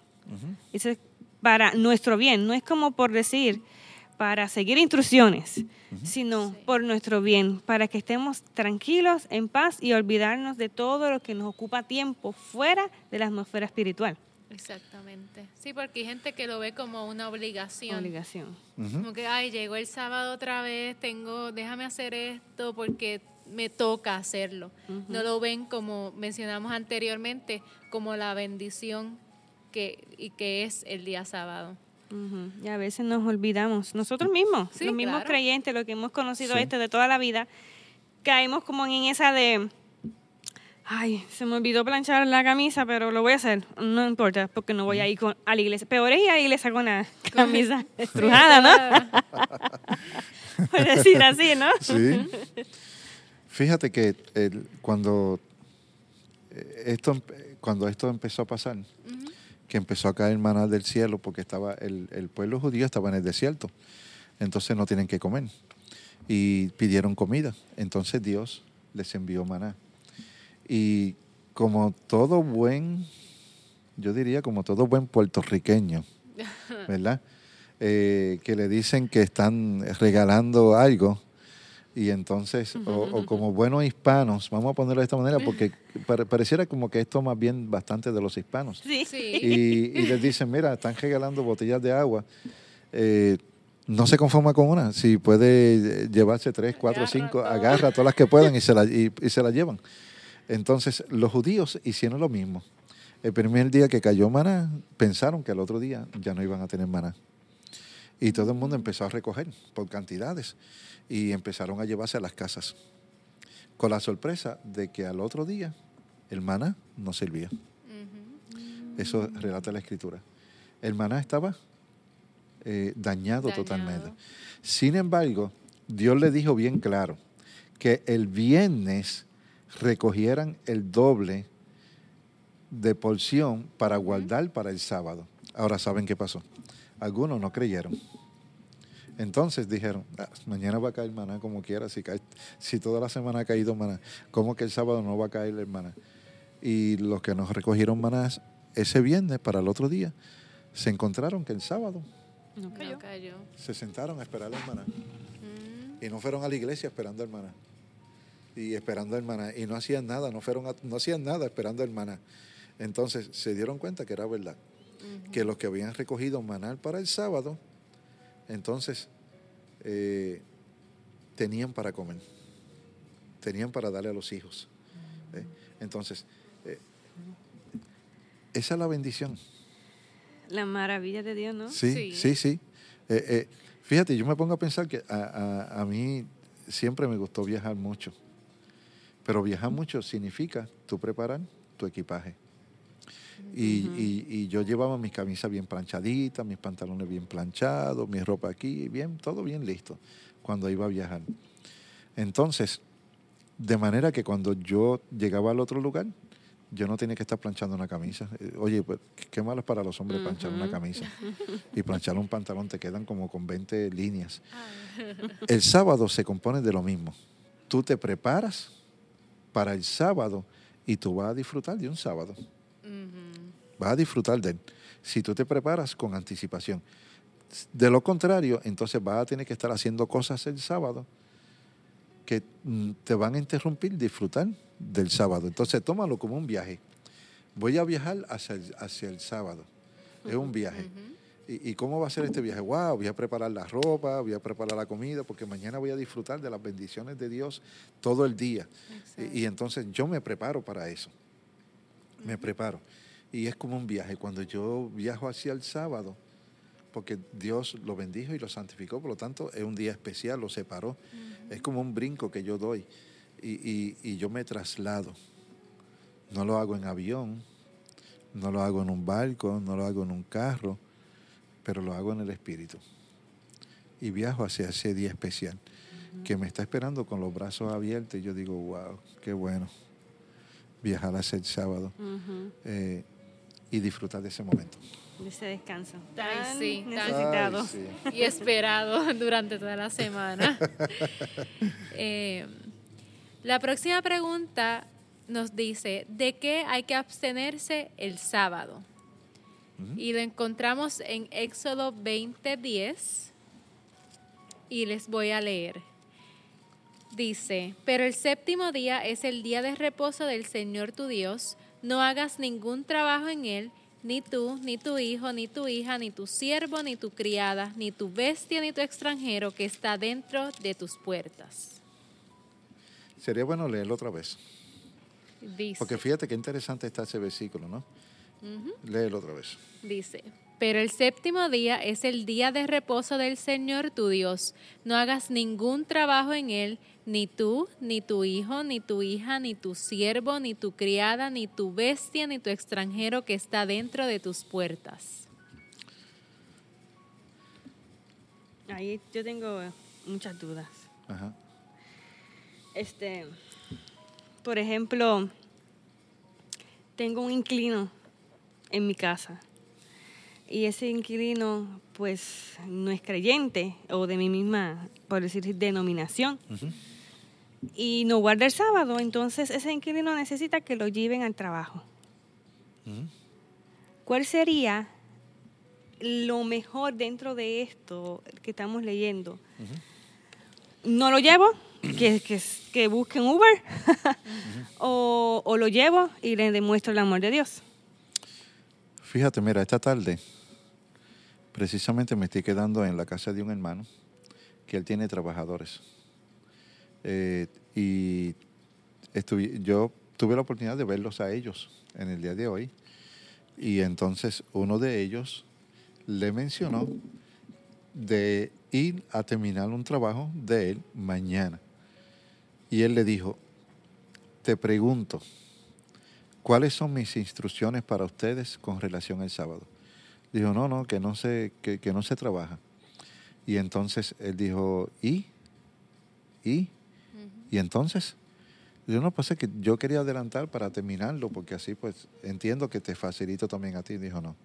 Eso es para nuestro bien. No es como por decir para seguir instrucciones, sino Sí. por nuestro bien, para que estemos tranquilos, en paz y olvidarnos de todo lo que nos ocupa tiempo fuera de la atmósfera espiritual. Exactamente. Sí, porque hay gente que lo ve como una obligación. Obligación. Ujú. Como que, ay, llegó el sábado otra vez, tengo, déjame hacer esto porque me toca hacerlo. No lo ven como mencionamos anteriormente, como la bendición que, y que es el día sábado. Ujú. Y a veces nos olvidamos, nosotros mismos, Sí, los mismos claro. creyentes, los que hemos conocido Sí. este de toda la vida, caemos como en esa de, ay, se me olvidó planchar la camisa, pero lo voy a hacer, no importa, porque no voy a ir con, a la iglesia. Peor es ir a la iglesia con la camisa estrujada, ¿no? Por decir así, ¿no? Sí. Fíjate que el- cuando, eh, esto, cuando esto empezó a pasar, que empezó a caer maná del cielo porque estaba el, el pueblo judío estaba en el desierto, entonces no tienen que comer. Y pidieron comida, entonces Dios les envió maná. Y como todo buen, yo diría como todo buen puertorriqueño, ¿verdad? Eh, que le dicen que están regalando algo y entonces, o, o como buenos hispanos, vamos a ponerlo de esta manera, porque pare- pareciera como que esto más bien bastante de los hispanos. Sí. Sí. Y, y les dicen, mira, están regalando botellas de agua. eh, no se conforma con una. Si puede eh, llevarse tres, cuatro, Agarra cinco, todo. agarra todas las que puedan y se, la, y, y se las llevan. Entonces, los judíos hicieron lo mismo. El primer día que cayó maná, pensaron que el otro día ya no iban a tener maná. Y todo el mundo empezó a recoger por cantidades y empezaron a llevarse a las casas. Con la sorpresa de que al otro día el maná no servía. Eso relata la escritura. El maná estaba eh, dañado, Dañado. totalmente. Sin embargo, Dios le dijo bien claro que el viernes recogieran el doble de porción para guardar para el sábado. Ahora saben qué pasó. Algunos no creyeron. Entonces dijeron, "Ah, mañana va a caer maná como quiera, si, cae, si toda la semana ha caído maná, ¿cómo que el sábado no va a caer el maná? Y los que nos recogieron manás ese viernes para el otro día, se encontraron que el sábado No cayó. No cayó. se sentaron a esperar el maná. Mm, Y no fueron a la iglesia esperando el maná. Y esperando el maná. Y no hacían nada, no, fueron a- no hacían nada esperando el maná. Entonces se dieron cuenta que era verdad. Que los que habían recogido maná para el sábado, entonces eh, tenían para comer. Tenían para darle a los hijos. ¿eh? Entonces, eh, esa es la bendición. La maravilla de Dios, ¿no? Sí, Sí. sí, sí. Fíjate, yo me pongo a pensar que a, a- a mí siempre me gustó viajar mucho. Pero viajar mucho significa tú preparar tu equipaje. Y, y- y yo llevaba mis camisas bien planchaditas, mis pantalones bien planchados, mi ropa aquí, bien, todo bien listo cuando iba a viajar. Entonces, de manera que cuando yo llegaba al otro lugar, yo no tenía que estar planchando una camisa. Eh, Oye, pues qué malo es para los hombres planchar una camisa. Y planchar un pantalón te quedan como con 20 líneas. ah, El sábado se compone de lo mismo. Tú te preparas para el sábado y tú vas a disfrutar de un sábado. Vas a disfrutar de él. Si tú te preparas con anticipación. De lo contrario, entonces vas a tener que estar haciendo cosas el sábado que mm, te van a interrumpir disfrutar del sábado. Entonces tómalo como un viaje. Voy a viajar hacia el, hacia el sábado. Es un viaje. ¿Y, y cómo va a ser este viaje? Wow, voy a preparar la ropa, voy a preparar la comida, porque mañana voy a disfrutar de las bendiciones de Dios todo el día. Y, y entonces yo me preparo para eso. Me preparo. Y es como un viaje. Cuando yo viajo hacia el sábado, porque Dios lo bendijo y lo santificó, por lo tanto es un día especial, lo separó. Es como un brinco que yo doy y, y- y yo me traslado No lo hago en avión, no lo hago en un barco, no lo hago en un carro, pero lo hago en el Espíritu. Y viajo hacia ese día especial que me está esperando con los brazos abiertos y yo digo, wow, qué bueno viajar hacia el sábado eh, y disfrutar de ese momento. De ese descanso. Ay, sí, tan- necesitado. Ay, sí. y esperado durante toda la semana. Eh, la próxima pregunta nos dice, ¿de qué hay que abstenerse el sábado? Y lo encontramos en Éxodo 20:10 y les voy a leer. Dice, pero el séptimo día es el día de reposo del Señor tu Dios, no hagas ningún trabajo en él, ni tú, ni tu hijo, ni tu hija, ni tu siervo, ni tu criada, ni tu bestia, ni tu extranjero que está dentro de tus puertas. Sería bueno leerlo otra vez. Dice, Porque fíjate qué interesante está ese versículo, ¿no? Léelo otra vez. dice, pero el séptimo día es el día de reposo del Señor tu Dios, no hagas ningún trabajo en él, ni tú, ni tu hijo, ni tu hija, ni tu siervo, ni tu criada, ni tu bestia, ni tu extranjero que está dentro de tus puertas. Ahí yo tengo muchas dudas. Ajá. Este, por ejemplo, tengo un inquilino en mi casa y ese inquilino pues no es creyente o de mi misma, por decir, denominación y no guarda el sábado, entonces ese inquilino necesita que lo lleven al trabajo. ¿Cuál sería lo mejor dentro de esto que estamos leyendo? ¿No lo llevo? Que, que, que busquen Uber. o, o lo llevo y le demuestro el amor de Dios. Fíjate, mira, esta tarde precisamente me estoy quedando en la casa de un hermano que él tiene trabajadores. Eh, y estuvi- yo tuve la oportunidad de verlos a ellos en el día de hoy. Y entonces uno de ellos le mencionó de ir a terminar un trabajo de él mañana. Y él le dijo, te pregunto, ¿cuáles son mis instrucciones para ustedes con relación al sábado? Dijo, no, no, que no se, que, que no se trabaja. Y entonces él dijo, ¿y? ¿Y? ¿Y entonces? Yo no, pues es que yo quería adelantar para terminarlo, porque así pues entiendo que te facilito también a ti. Dijo, no,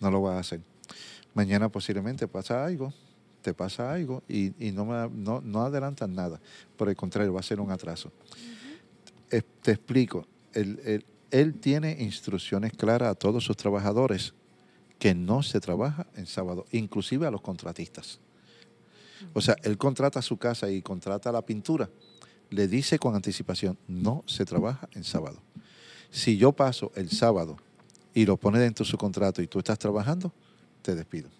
no lo vas a hacer. Mañana posiblemente pasa algo, te pasa algo y, y no, me, no, no adelantan nada. Por el contrario, va a ser un atraso. Eh, te explico. Él, él- él tiene instrucciones claras a todos sus trabajadores que no se trabaja en sábado, inclusive a los contratistas. O sea, él contrata su casa y contrata la pintura. Le dice con anticipación, no se trabaja en sábado. Si yo paso el sábado y lo pone dentro de su contrato y tú estás trabajando, te despido.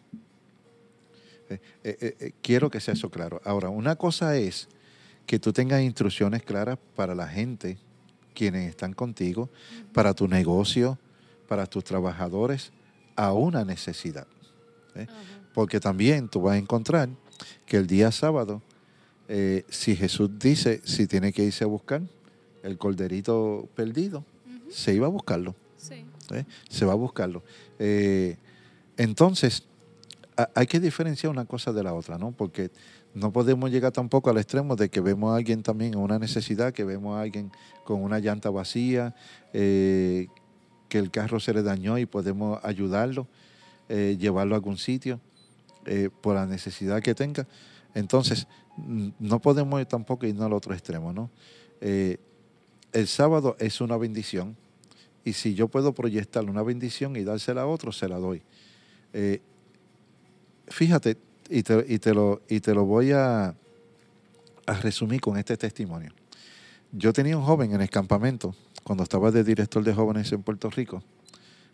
Eh, eh, eh, quiero que sea eso claro. Ahora, una cosa es que tú tengas instrucciones claras para la gente, quienes están contigo, para tu negocio, para tus trabajadores, a una necesidad. ¿eh? Porque también tú vas a encontrar que el día sábado, eh, si Jesús dice si tiene que irse a buscar el corderito perdido, se iba a buscarlo. Sí. ¿eh? Se va a buscarlo. Entonces, a- hay que diferenciar una cosa de la otra, ¿no? Porque no podemos llegar tampoco al extremo de que vemos a alguien también en una necesidad, que vemos a alguien con una llanta vacía, eh, que el carro se le dañó y podemos ayudarlo, eh, llevarlo a algún sitio eh, por la necesidad que tenga. Entonces, mm, no podemos tampoco irnos al otro extremo, ¿no? Eh, el sábado es una bendición y si yo puedo proyectarle una bendición y dársela a otro, se la doy. Fíjate, y te, y te lo, y te lo voy a, a resumir con este testimonio. Yo tenía un joven en el campamento, cuando estaba de director de jóvenes en Puerto Rico.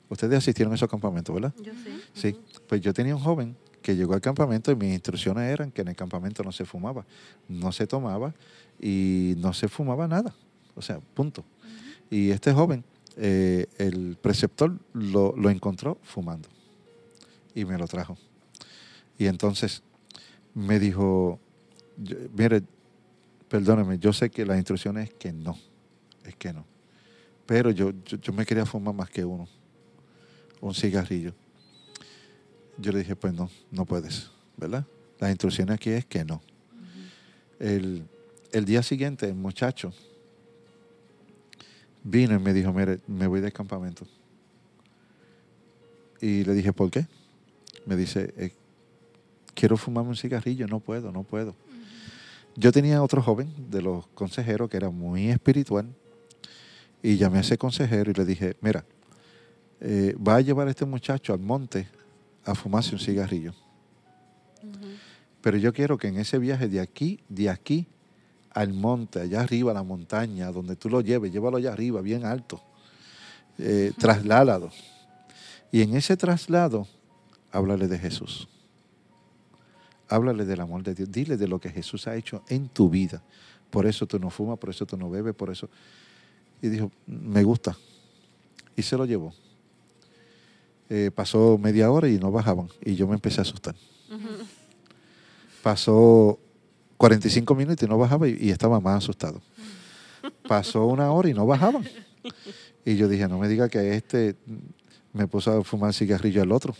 Ustedes asistieron a esos campamentos, ¿verdad? Yo sé. Sí, pues yo tenía un joven que llegó al campamento y mis instrucciones eran que en el campamento no se fumaba, no se tomaba y no se fumaba nada. O sea, punto. Y este joven, eh, el preceptor lo, lo encontró fumando y me lo trajo. Y entonces me dijo, mire, perdóneme, yo sé que la instrucción es que no, es que no. Pero yo, yo, me quería fumar más que uno, un cigarrillo. Yo le dije, pues no, no puedes, ¿verdad? Las instrucciones aquí es que no. el, el día siguiente, el muchacho vino y me dijo, mire, me voy del campamento. Y le dije, ¿por qué? Me dice, eh, quiero fumarme un cigarrillo, no puedo, no puedo. Yo tenía otro joven de los consejeros que era muy espiritual y llamé a ese consejero y le dije, mira, eh, va a llevar a este muchacho al monte a fumarse un cigarrillo. Pero yo quiero que en ese viaje de aquí, de aquí al monte, allá arriba, a la montaña, donde tú lo lleves, llévalo allá arriba, bien alto, eh, trasládalo. Y en ese traslado, háblale de Jesús. Háblale del amor de Dios. Dile de lo que Jesús ha hecho en tu vida. Por eso tú no fumas, por eso tú no bebes, por eso. Y dijo, me gusta. Y se lo llevó. Eh, pasó media hora y no bajaban. Y yo me empecé a asustar. Pasó 45 minutos y no bajaba y, estaba más asustado. Pasó una hora y no bajaban. Y yo dije, no me diga que este me puso a fumar cigarrillo al otro.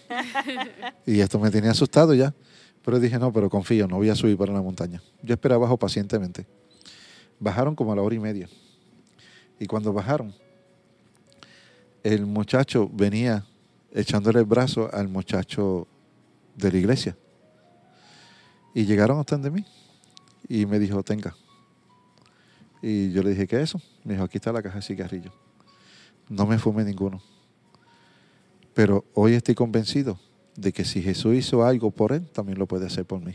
Y esto me tenía asustado ya. Pero dije, no, pero confío, no voy a subir para la montaña. Yo esperaba abajo pacientemente. Bajaron como a la hora y media. Y cuando bajaron, el muchacho venía echándole el brazo al muchacho de la iglesia. Y llegaron hasta de mí. Y me dijo, tenga. Y yo le dije, ¿qué es eso? Me dijo, aquí está la caja de cigarrillos. No me fumé ninguno. Pero hoy estoy convencido de que si Jesús hizo algo por él, también lo puede hacer por mí.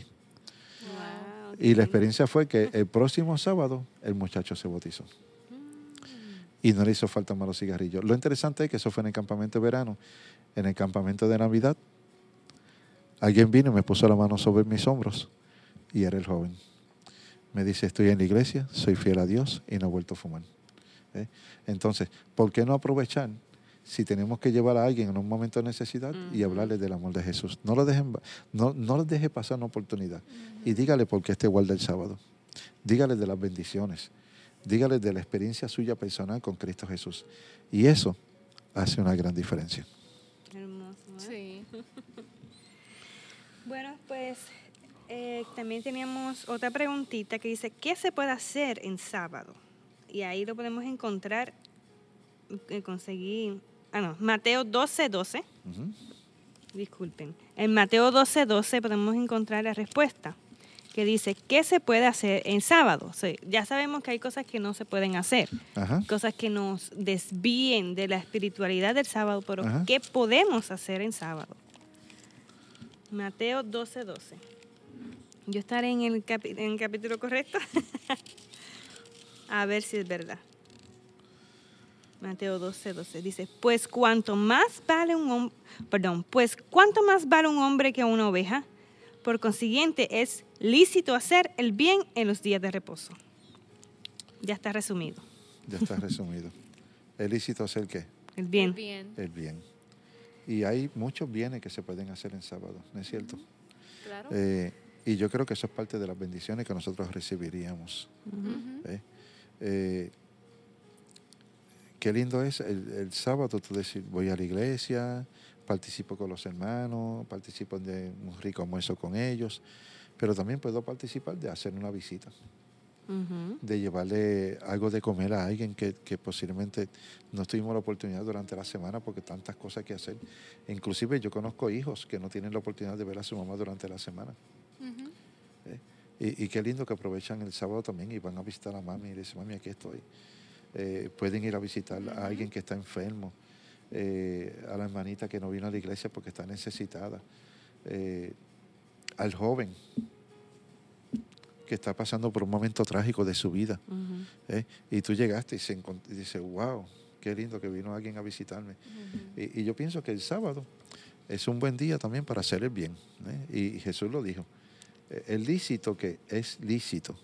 y la experiencia fue que el próximo sábado el muchacho se bautizó. Y no le hizo falta más los cigarrillos. Lo interesante es que eso fue en el campamento de verano. En el campamento de Navidad, alguien vino y me puso la mano sobre mis hombros. Y era el joven me dice, estoy en la iglesia, soy fiel a Dios y no he vuelto a fumar. ¿Eh? Entonces, ¿por qué no aprovechar si tenemos que llevar a alguien en un momento de necesidad y hablarle del amor de Jesús? No lo dejen, no, no les deje pasar una oportunidad. Y dígale por qué este guarda el sábado. Dígale de las bendiciones. Dígale de la experiencia suya personal con Cristo Jesús. Y eso hace una gran diferencia. Hermoso. Sí. bueno, pues eh, también teníamos otra preguntita que dice, ¿qué se puede hacer en sábado? Y ahí lo podemos encontrar, eh, conseguí, ah no, Mateo 12, 12. Disculpen. En Mateo 12, 12 podemos encontrar la respuesta que dice, ¿qué se puede hacer en sábado? ya sabemos que hay cosas que no se pueden hacer, cosas que nos desvíen de la espiritualidad del sábado, pero ¿qué podemos hacer en sábado? Mateo 12, 12. Yo estaré en el, capítulo correcto. A ver si es verdad. Mateo 12, 12 dice, pues cuanto más vale un hombre, perdón, pues cuánto más vale un hombre que una oveja, por consiguiente es lícito hacer el bien en los días de reposo. Ya está resumido. Ya está resumido. ¿Es lícito hacer qué? El bien. El bien. El bien. Y hay muchos bienes que se pueden hacer en sábado, ¿no es cierto? Claro. Eh, y yo creo que eso es parte de las bendiciones que nosotros recibiríamos. ¿Eh? Eh, qué lindo es el, sábado tú decir, voy a la iglesia, participo con los hermanos, participo de un rico almuerzo con ellos, pero también puedo participar de hacer una visita. de llevarle algo de comer a alguien que, que, posiblemente no tuvimos la oportunidad durante la semana porque tantas cosas que hacer. Inclusive yo conozco hijos que no tienen la oportunidad de ver a su mamá durante la semana. Y, qué lindo que aprovechan el sábado también y van a visitar a mami y le dicen, mami, aquí estoy. Eh, pueden ir a visitar a alguien que está enfermo, eh, a la hermanita que no vino a la iglesia porque está necesitada, eh, al joven que está pasando por un momento trágico de su vida. y tú llegaste y, se y dices, wow, qué lindo que vino alguien a visitarme. y, y, yo pienso que el sábado es un buen día también para hacer el bien. Y Jesús lo dijo el lícito que es lícito.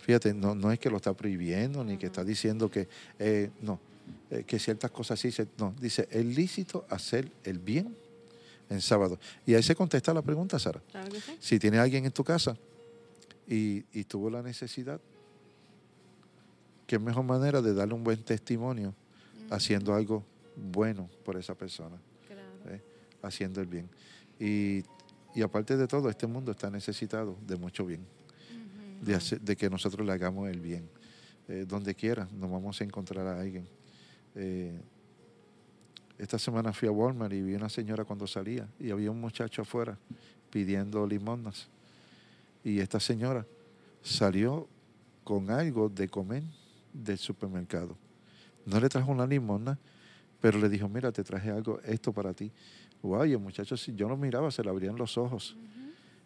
Fíjate, no, no es que lo está prohibiendo ni que está diciendo que eh, no, eh, que ciertas cosas sí, no, dice, es lícito hacer el bien en sábado. Y ahí se contesta la pregunta, Sara. Si tiene alguien en tu casa y, tuvo la necesidad, ¿qué mejor manera de darle un buen testimonio haciendo algo bueno por esa persona, Claro. ¿eh? haciendo el bien. Y, y aparte de todo, este mundo está necesitado de mucho bien, de, hacer- de que nosotros le hagamos el bien. Eh, donde quiera nos vamos a encontrar a alguien. Eh, esta semana fui a Walmart y vi una señora cuando salía y había un muchacho afuera pidiendo limonas. Y esta señora salió con algo de comer del supermercado. No le trajo una limona, pero le dijo, mira, te traje algo, esto para ti. Wow, y el muchacho, si yo lo miraba, se le abrían los ojos.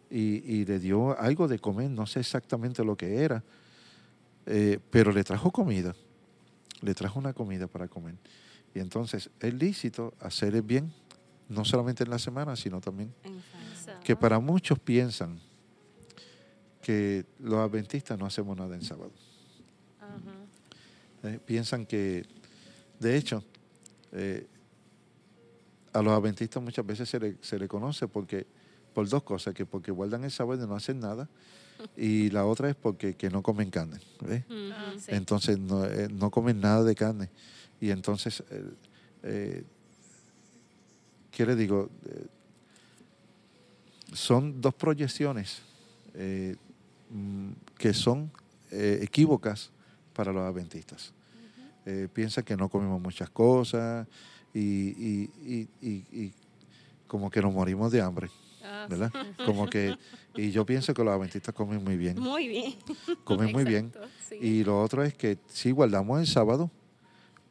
y, y le dio algo de comer, no sé exactamente lo que era, eh, pero le trajo comida, le trajo una comida para comer. Y entonces es lícito hacer el bien, no solamente en la semana, sino también Exacto. que para muchos piensan que los adventistas no hacemos nada en sábado. Eh, piensan que, de hecho, eh, a los adventistas muchas veces se le, se le conoce porque, por dos cosas, que porque guardan el sábado y no hacen nada, y la otra es porque que no comen carne. ¿ves? Ah, sí. Entonces no, eh, no comen nada de carne. Y entonces, eh, eh, ¿qué le digo? Eh, son dos proyecciones eh, mm, que son equívocas para los adventistas. Eh, piensan que no comemos muchas cosas y, y- y- y- como que nos morimos de hambre, Ah, ¿verdad? Como que, y yo pienso que los adventistas comen muy bien, Muy bien. comen muy bien. sí. Y lo otro es que sí guardamos el sábado,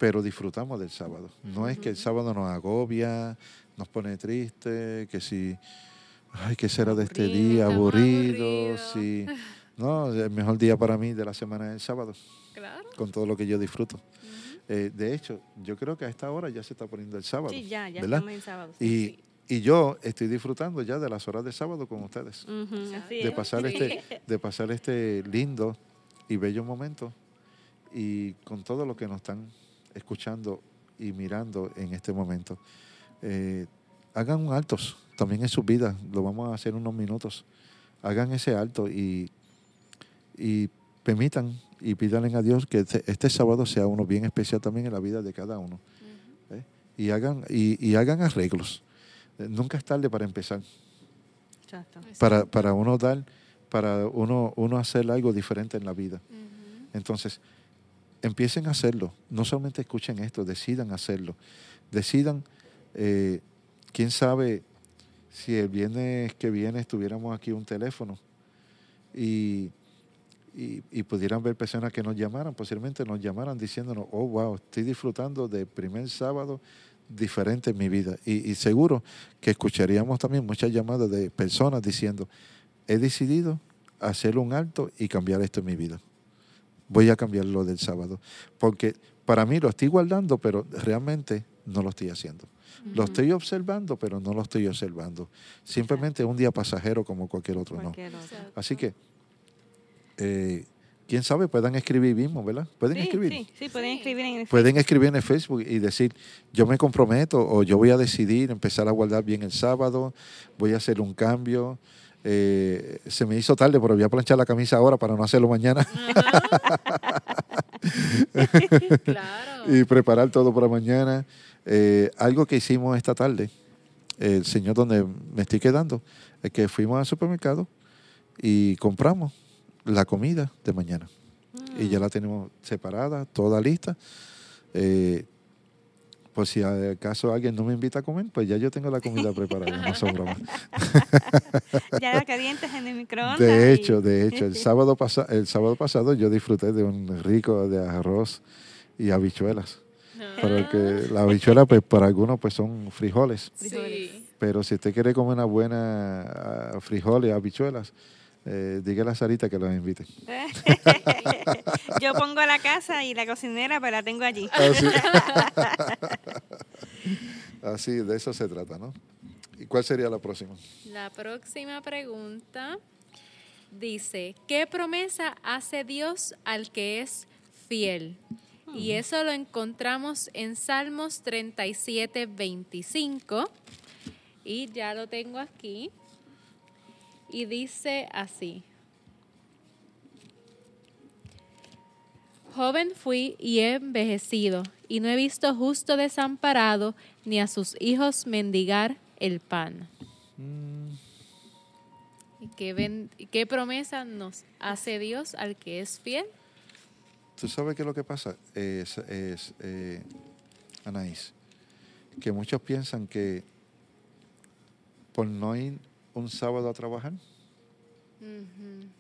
pero disfrutamos del sábado. No es que el sábado nos agobia, nos pone triste, que si, ay, ¿qué será de este día? Aburrido, aburridos. sí. No, el mejor día para mí de la semana es el sábado, Claro. con todo lo que yo disfruto. Eh, de hecho, yo creo que a esta hora ya se está poniendo el sábado. Sí, ya, ya ¿verdad? estamos en sábado. sí. Y, y yo estoy disfrutando ya de las horas de sábado con ustedes así de es. pasar Sí. este de pasar este lindo y bello momento y con todo lo que nos están escuchando y mirando en este momento eh, hagan un altos también en sus vidas lo vamos a hacer unos minutos hagan ese alto y y permitan y pídanle a Dios que este, este sábado sea uno bien especial también en la vida de cada uno ¿eh? y hagan y, y hagan arreglos Eh, nunca es tarde para empezar Exacto. para, para uno dar, para uno, uno hacer algo diferente en la vida. Entonces, empiecen a hacerlo. No solamente escuchen esto, decidan hacerlo. Decidan, eh, quién sabe si el viernes que viene estuviéramos aquí un teléfono y, y, pudieran ver personas que nos llamaran, posiblemente nos llamaran diciéndonos, oh, wow, estoy disfrutando del primer sábado diferente en mi vida. Y, y seguro que escucharíamos también muchas llamadas de personas diciendo, he decidido hacer un alto y cambiar esto en mi vida. Voy a cambiar lo del sábado. Porque para mí lo estoy guardando, pero realmente no lo estoy haciendo. Lo estoy observando, pero no lo estoy observando. Simplemente un día pasajero como cualquier otro, no. Cualquier otro. Exacto. Así que, eh, quién sabe, puedan escribir mismo, ¿verdad? Pueden Sí, escribir. sí, sí, pueden Sí. escribir en el Pueden escribir en el Facebook y decir, yo me comprometo o yo voy a decidir empezar a guardar bien el sábado, voy a hacer un cambio. Eh, se me hizo tarde, pero voy a planchar la camisa ahora para no hacerlo mañana Claro. y preparar todo para mañana. Eh, algo que hicimos esta tarde, el señor donde me estoy quedando, es que fuimos al supermercado y compramos la comida de mañana. Y ya la tenemos separada, toda lista. Eh, por si acaso alguien no me invita a comer, pues ya yo tengo la comida preparada, no son bromas. Ya la calientes en el microondas. De y- hecho, de hecho, el sábado, pasa, el sábado pasado yo disfruté de un rico de arroz y habichuelas. Pero el que la habichuela, pues para algunos pues son frijoles. Sí. Pero si usted quiere comer una buena ah, frijoles y habichuelas, eh, dígale a Sarita que los invite. Yo pongo la casa y la cocinera, pues la tengo allí. Así, Así, de eso se trata, ¿no? ¿Y cuál sería la próxima? La próxima pregunta dice, ¿qué promesa hace Dios al que es fiel? Y eso lo encontramos en Salmos 37, 25. Y ya lo tengo aquí. Y dice así. Joven fui y he envejecido, y no he visto justo desamparado, ni a sus hijos mendigar el pan. Mm, ¿Y qué, ben- qué promesa nos hace Dios al que es fiel? ¿Tú sabes qué es lo que pasa? Es, es eh, Anaís, que muchos piensan que por no ir un sábado a trabajar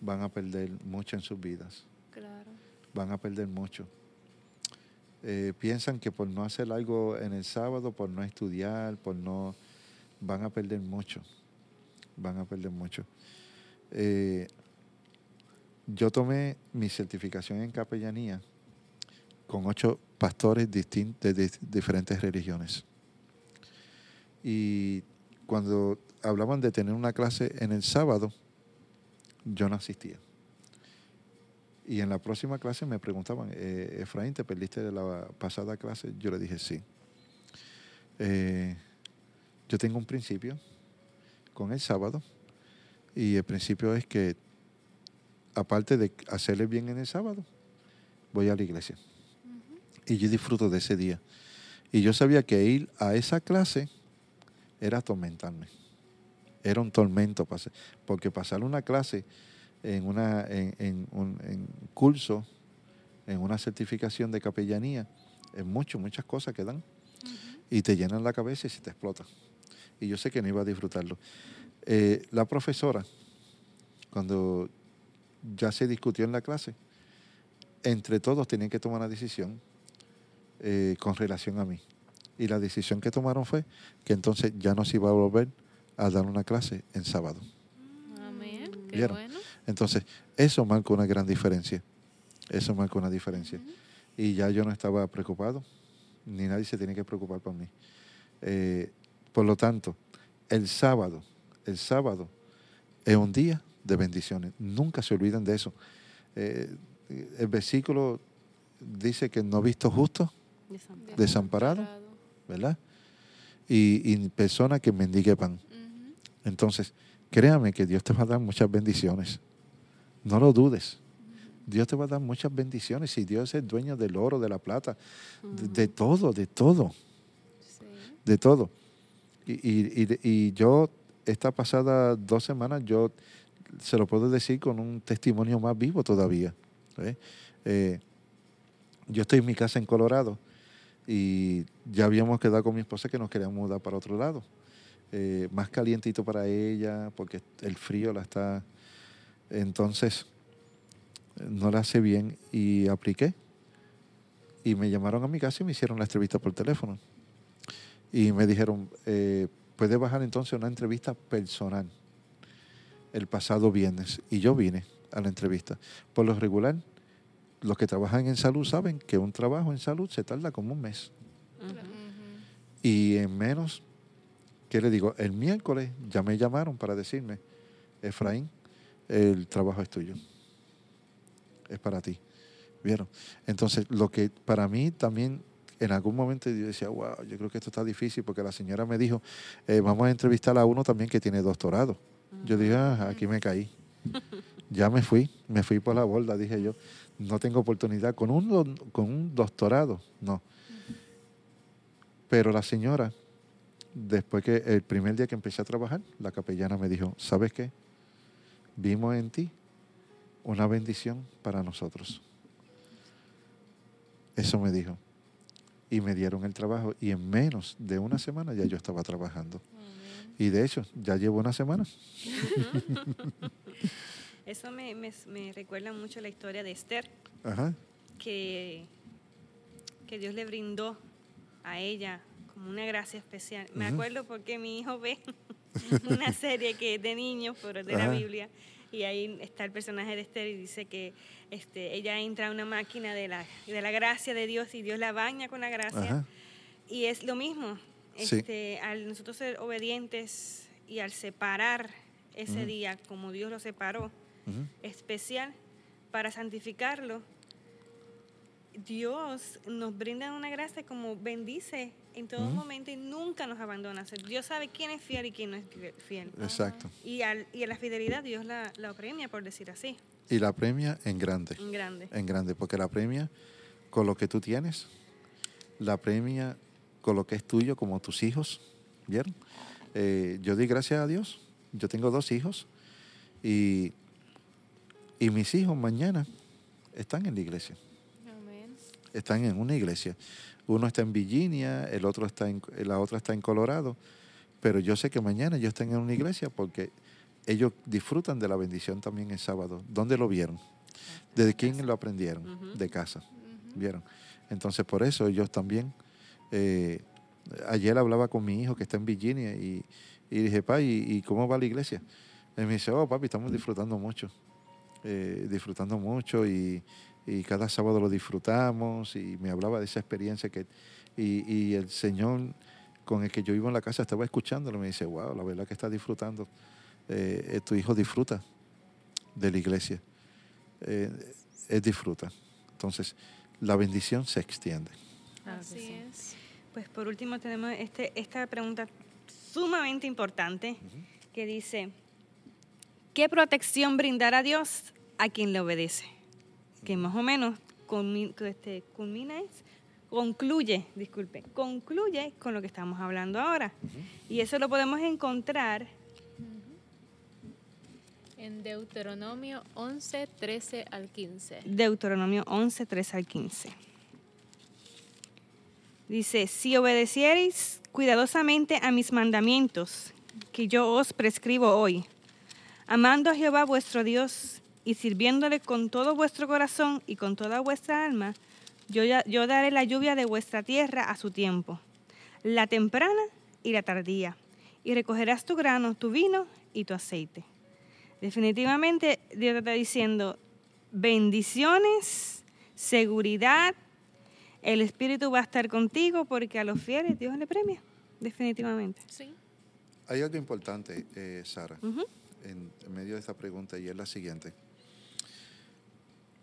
van a perder mucho en sus vidas, claro. van a perder mucho. Eh, piensan que por no hacer algo en el sábado, por no estudiar, por no, van a perder mucho, van a perder mucho. Eh, yo tomé mi certificación en capellanía con ocho pastores distin- de, diferentes religiones. Y cuando hablaban de tener una clase en el sábado, yo no asistía. Y en la próxima clase me preguntaban, eh, Efraín, ¿te perdiste de la pasada clase? Yo le dije, sí. Eh, yo tengo un principio con el sábado y el principio es que aparte de hacerle bien en el sábado, voy a la iglesia. Y yo disfruto de ese día. Y yo sabía que ir a esa clase era atormentarme. Era un tormento, porque pasar una clase en, una, en, en un en curso, en una certificación de capellanía, es mucho, muchas cosas que dan. Y te llenan la cabeza y se te explota. Y yo sé que no iba a disfrutarlo. Eh, la profesora, cuando ya se discutió en la clase, entre todos tenían que tomar una decisión eh, con relación a mí. Y la decisión que tomaron fue que entonces ya no se iba a volver a dar una clase en sábado. Amén. Qué bueno. Entonces, eso marca una gran diferencia. Eso marca una diferencia. Y ya yo no estaba preocupado, ni nadie se tiene que preocupar por mí. Eh, por lo tanto, el sábado, el sábado es un día de bendiciones. Nunca se olviden de eso. Eh, el versículo dice que no visto justo, Desamparado. ¿verdad? Y, y persona que mendigue pan. Entonces, créame que Dios te va a dar muchas bendiciones. No lo dudes. Dios te va a dar muchas bendiciones y Dios es el dueño del oro, de la plata, de, de todo, de todo, Sí. de todo. Y, y- y- y yo, esta pasada dos semanas, yo se lo puedo decir con un testimonio más vivo todavía. ¿eh? Eh, yo estoy en mi casa en Colorado y ya habíamos quedado con mi esposa que nos queríamos mudar para otro lado. Eh, más calientito para ella porque el frío la está... Entonces, no la hace bien y apliqué. Y me llamaron a mi casa y me hicieron la entrevista por teléfono. Y me dijeron, eh, puede bajar entonces una entrevista personal el pasado viernes. Y yo vine a la entrevista. Por lo regular, los que trabajan en salud saben que un trabajo en salud se tarda como un mes. Y en menos, ¿qué le digo? El miércoles ya me llamaron para decirme, Efraín, el trabajo es tuyo. Es para ti. ¿Vieron? Entonces, lo que para mí también, en algún momento yo decía, wow, yo creo que esto está difícil porque la señora me dijo, eh, vamos a entrevistar a uno también que tiene doctorado. Yo dije, ah, aquí me caí. Ya me fui, me fui por la borda, dije yo. No tengo oportunidad con un, con un doctorado, no. Pero la señora, después que el primer día que empecé a trabajar, la capellana me dijo, ¿sabes qué? Vimos en ti una bendición para nosotros. Eso me dijo. Y me dieron el trabajo y en menos de una semana ya yo estaba trabajando. Y de hecho, ya llevo una semana. Eso me, me- me recuerda mucho la historia de Esther, Ajá. que, que Dios le brindó a ella como una gracia especial. Me acuerdo porque mi hijo ve una serie que es de niños, pero es de la. Biblia, y ahí está el personaje de Esther y dice que este, ella entra a una máquina de la, de la gracia de Dios y Dios la baña con la gracia. Ajá. Y es lo mismo, Sí. este, al nosotros ser obedientes y al separar ese día como Dios lo separó, especial para santificarlo, Dios nos brinda una gracia como bendice en todo momento y nunca nos abandona. O sea, Dios sabe quién es fiel y quién no es fiel. Exacto. Y, al, y a la fidelidad Dios la, la premia, por decir así. Y la premia en grande. En grande. En grande, porque la premia con lo que tú tienes, la premia con lo que es tuyo, como tus hijos. ¿Vieron? Eh, yo di gracias a Dios. Yo tengo dos hijos y, y mis hijos mañana están en la iglesia. Están en una iglesia. Uno está en Virginia, el otro está en, la otra está en Colorado, pero yo sé que mañana ellos están en una iglesia porque ellos disfrutan de la bendición también el sábado. ¿Dónde lo vieron? ¿De quién lo aprendieron? De casa. ¿Vieron? Entonces, por eso ellos también. Eh, ayer hablaba con mi hijo que está en Virginia y, dije, pa, ¿y, cómo va la iglesia? Y me dice, oh, papi, estamos disfrutando mucho. Eh, disfrutando mucho y, cada sábado lo disfrutamos y me hablaba de esa experiencia que y, el Señor con el que yo iba en la casa estaba escuchándolo me dice, wow, la verdad que está disfrutando. Eh, tu hijo disfruta de la iglesia. él disfruta. Entonces, la bendición se extiende. Así es. Pues por último tenemos este, esta pregunta sumamente importante que dice, ¿qué protección brindará Dios a quien le obedece? Que más o menos este, culmina concluye, disculpe, concluye con lo que estamos hablando ahora. Y eso lo podemos encontrar en Deuteronomio 11, 13 al 15. Deuteronomio 11, 13 al 15. Dice, si obedeciereis cuidadosamente a mis mandamientos, que yo os prescribo hoy, amando a Jehová vuestro Dios y sirviéndole con todo vuestro corazón y con toda vuestra alma, yo, yo daré la lluvia de vuestra tierra a su tiempo, la temprana y la tardía, y recogerás tu grano, tu vino y tu aceite Definitivamente Dios te está diciendo bendiciones, seguridad, el Espíritu va a estar contigo porque a los fieles Dios le premia, definitivamente. Sí. Hay algo importante, eh, Sara, en, medio de esta pregunta y es la siguiente.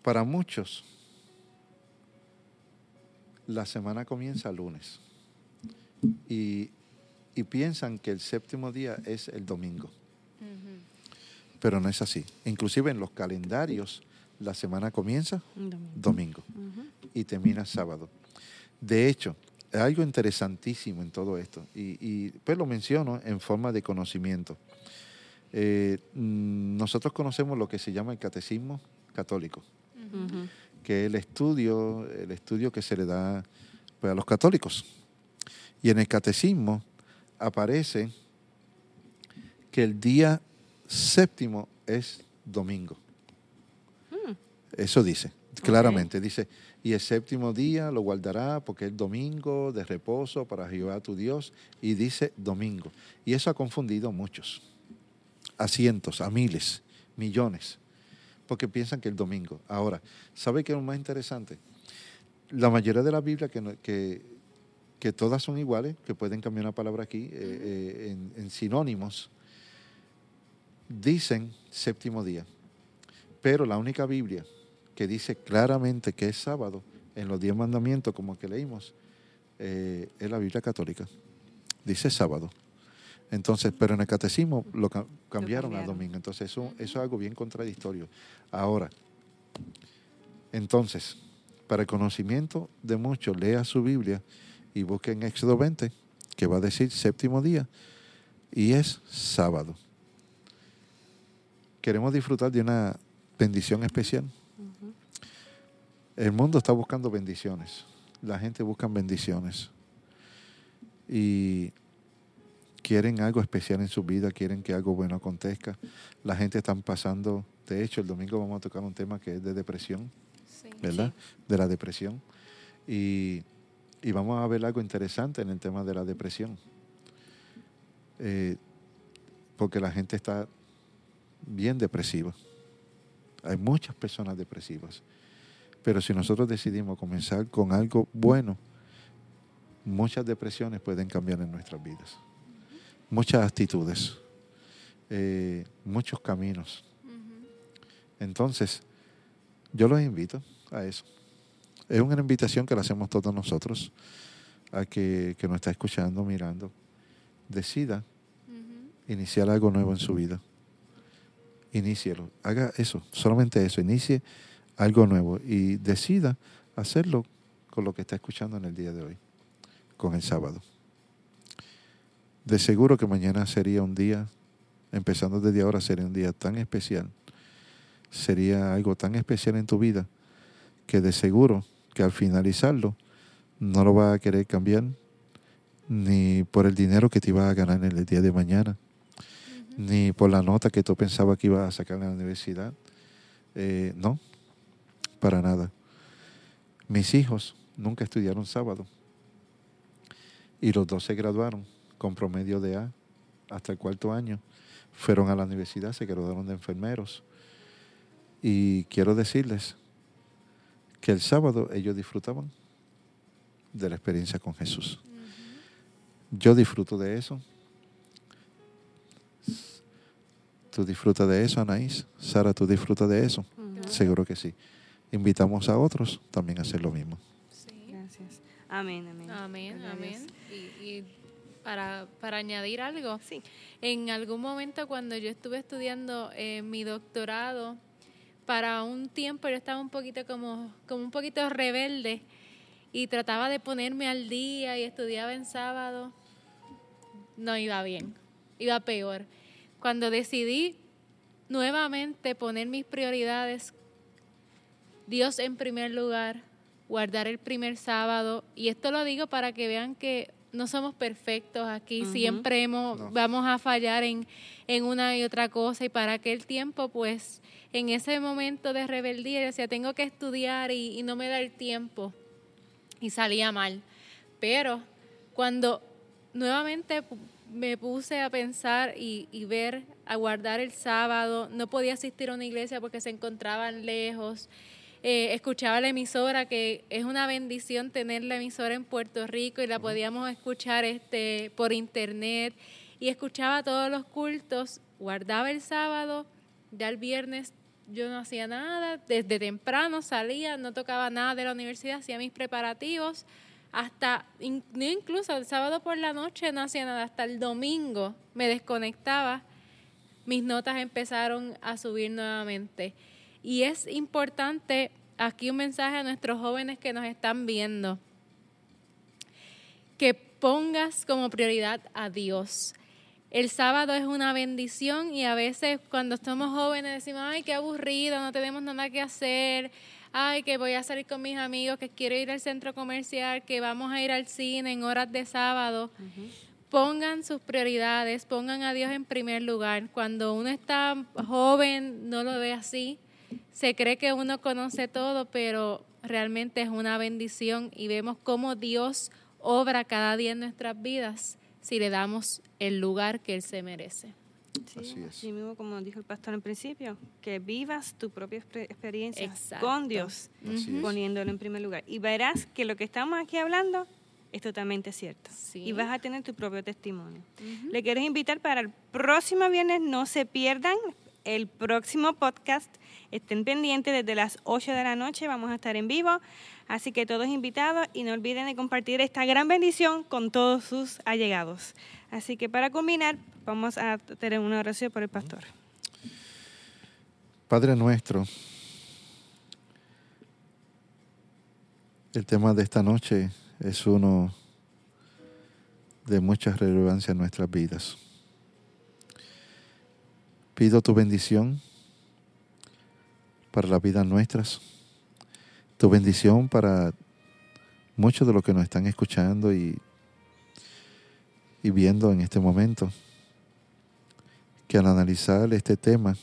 Para muchos, la semana comienza lunes y, piensan que el séptimo día es el domingo pero no es así. Inclusive en los calendarios, la semana comienza domingo, y termina sábado. De hecho, hay algo interesantísimo en todo esto, y, pues lo menciono en forma de conocimiento. Eh, mm, nosotros conocemos lo que se llama el catecismo católico, que es el estudio, el estudio que se le da pues, a los católicos. Y en el catecismo aparece que el día séptimo es domingo. Hmm. Eso dice, claramente. Dice, y el séptimo día lo guardará porque es domingo de reposo para Jehová tu Dios. Y dice domingo. Y eso ha confundido a muchos, a cientos, a miles, millones, porque piensan que es domingo. Ahora, ¿sabe qué es lo más interesante? La mayoría de la Biblia que, que, todas son iguales, que pueden cambiar una palabra aquí, eh, eh, en sinónimos, dicen séptimo día, pero la única Biblia que dice claramente que es sábado en los diez mandamientos, como que leímos, eh, es la Biblia católica. Dice sábado. Entonces, pero en el catecismo lo, cambiaron, al domingo. Entonces, eso, eso es algo bien contradictorio. Ahora, entonces, para el conocimiento de muchos, lea su Biblia y busque en Éxodo 20, que va a decir séptimo día, y es sábado queremos disfrutar de una bendición especial. El mundo está buscando bendiciones. La gente busca bendiciones. Y quieren algo especial en su vida, quieren que algo bueno acontezca. La gente está pasando, de hecho, el domingo vamos a tocar un tema que es de depresión, ¿verdad? De la depresión. Y, vamos a ver algo interesante en el tema de la depresión. Eh, porque la gente está bien depresiva. Hay muchas personas depresivas. Pero si nosotros decidimos comenzar con algo bueno, muchas depresiones pueden cambiar en nuestras vidas. Muchas actitudes, eh, muchos caminos. Entonces, yo los invito a eso. Es una invitación que le hacemos todos nosotros, a que, que nos está escuchando, mirando, decida iniciar algo nuevo en su vida inícielo. Haga eso, solamente eso, inicie algo nuevo y decida hacerlo con lo que está escuchando en el día de hoy, con el sábado. De seguro que mañana sería un día, empezando desde ahora, sería un día tan especial, sería algo tan especial en tu vida, que de seguro que al finalizarlo no lo vas a querer cambiar ni por el dinero que te ibas a ganar en el día de mañana, ni por la nota que tú pensabas que ibas a sacar en la universidad. Eh, no, para nada. Mis hijos nunca estudiaron sábado y los dos se graduaron con promedio de A hasta el cuarto año. Fueron a la universidad, se graduaron de enfermeros. Y quiero decirles que el sábado ellos disfrutaban de la experiencia con Jesús. Yo disfruto de eso. ¿Tú disfrutas de eso, Anaís? Sara, ¿tú disfrutas de eso? Seguro que sí. Invitamos a otros también a hacer lo mismo. Gracias. Amén, amén. Amén, amén. Y, para, para, añadir algo, sí. en algún momento cuando yo estuve estudiando eh, mi doctorado, para un tiempo yo estaba un poquito como, como un poquito rebelde y trataba de ponerme al día y estudiaba en sábado, no iba bien, iba peor. Cuando decidí nuevamente poner mis prioridades, Dios en primer lugar, guardar el primer sábado, y esto lo digo para que vean que no somos perfectos aquí, siempre hemos, vamos a fallar en, en una y otra cosa, y para aquel tiempo, pues, en ese momento de rebeldía, decía, tengo que estudiar y, y no me da el tiempo y salía mal. Pero cuando nuevamente me puse a pensar y, ver, a guardar el sábado, no podía asistir a una iglesia porque se encontraban lejos. Eh, escuchaba la emisora, que es una bendición tener la emisora en Puerto Rico y la podíamos escuchar este, por internet. Y escuchaba todos los cultos, guardaba el sábado, ya el viernes yo no hacía nada, desde temprano salía, no tocaba nada de la universidad, hacía mis preparativos, hasta incluso el sábado por la noche no hacía nada, hasta el domingo me desconectaba, mis notas empezaron a subir nuevamente. Y es importante aquí un mensaje a nuestros jóvenes que nos están viendo, que pongas como prioridad a Dios. El sábado es una bendición y a veces cuando estamos jóvenes decimos, ay, qué aburrido, no tenemos nada que hacer, ay, que voy a salir con mis amigos, que quiero ir al centro comercial, que vamos a ir al cine en horas de sábado. Pongan sus prioridades, pongan a Dios en primer lugar. Cuando uno está joven no lo ve así, se cree que uno conoce todo, pero realmente es una bendición y vemos cómo Dios obra cada día en nuestras vidas si le damos el lugar que Él se merece. Sí, así, mismo como dijo el pastor en principio, que vivas tu propia experiencia con Dios, poniéndolo en primer lugar. Y verás que lo que estamos aquí hablando es totalmente cierto. Y vas a tener tu propio testimonio. Le quiero invitar para el próximo viernes, no se pierdan el próximo podcast. Estén pendientes desde las 8 de la noche, vamos a estar en vivo. Así que todos invitados y no olviden de compartir esta gran bendición con todos sus allegados. Así que para culminar, vamos a tener una oración por el pastor. Padre nuestro, el tema de esta noche es uno de mucha relevancia en nuestras vidas. Pido tu bendición para las vidas nuestras tu bendición para muchos de los que nos están escuchando y, y viendo en este momento, que al analizar este tema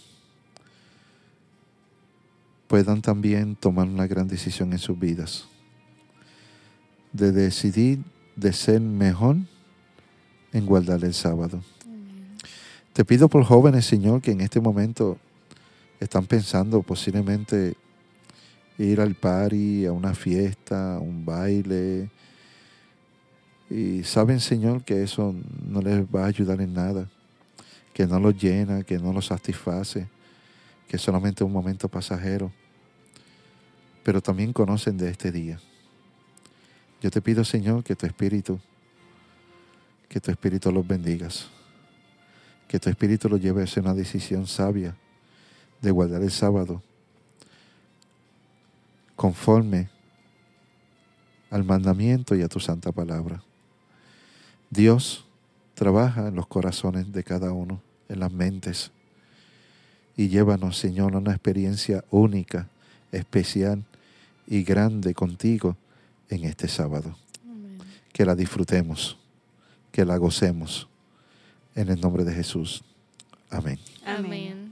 puedan también tomar una gran decisión en sus vidas, de decidir de ser mejor en guardar el sábado. Te pido por jóvenes, Señor, que en este momento están pensando posiblemente ir al party, a una fiesta, a un baile. Y saben, Señor, que eso no les va a ayudar en nada, que no los llena, que no los satisface, que solamente es un momento pasajero. Pero también conocen de este día. Yo te pido, Señor, que tu espíritu, que tu espíritu los bendigas, que tu espíritu los lleve a una decisión sabia de guardar el sábado conforme al mandamiento y a tu santa palabra. Dios trabaja en los corazones de cada uno, en las mentes, y llévanos, Señor, a una experiencia única, especial y grande contigo en este sábado. Que la disfrutemos, que la gocemos. En el nombre de Jesús. Amén. Amén.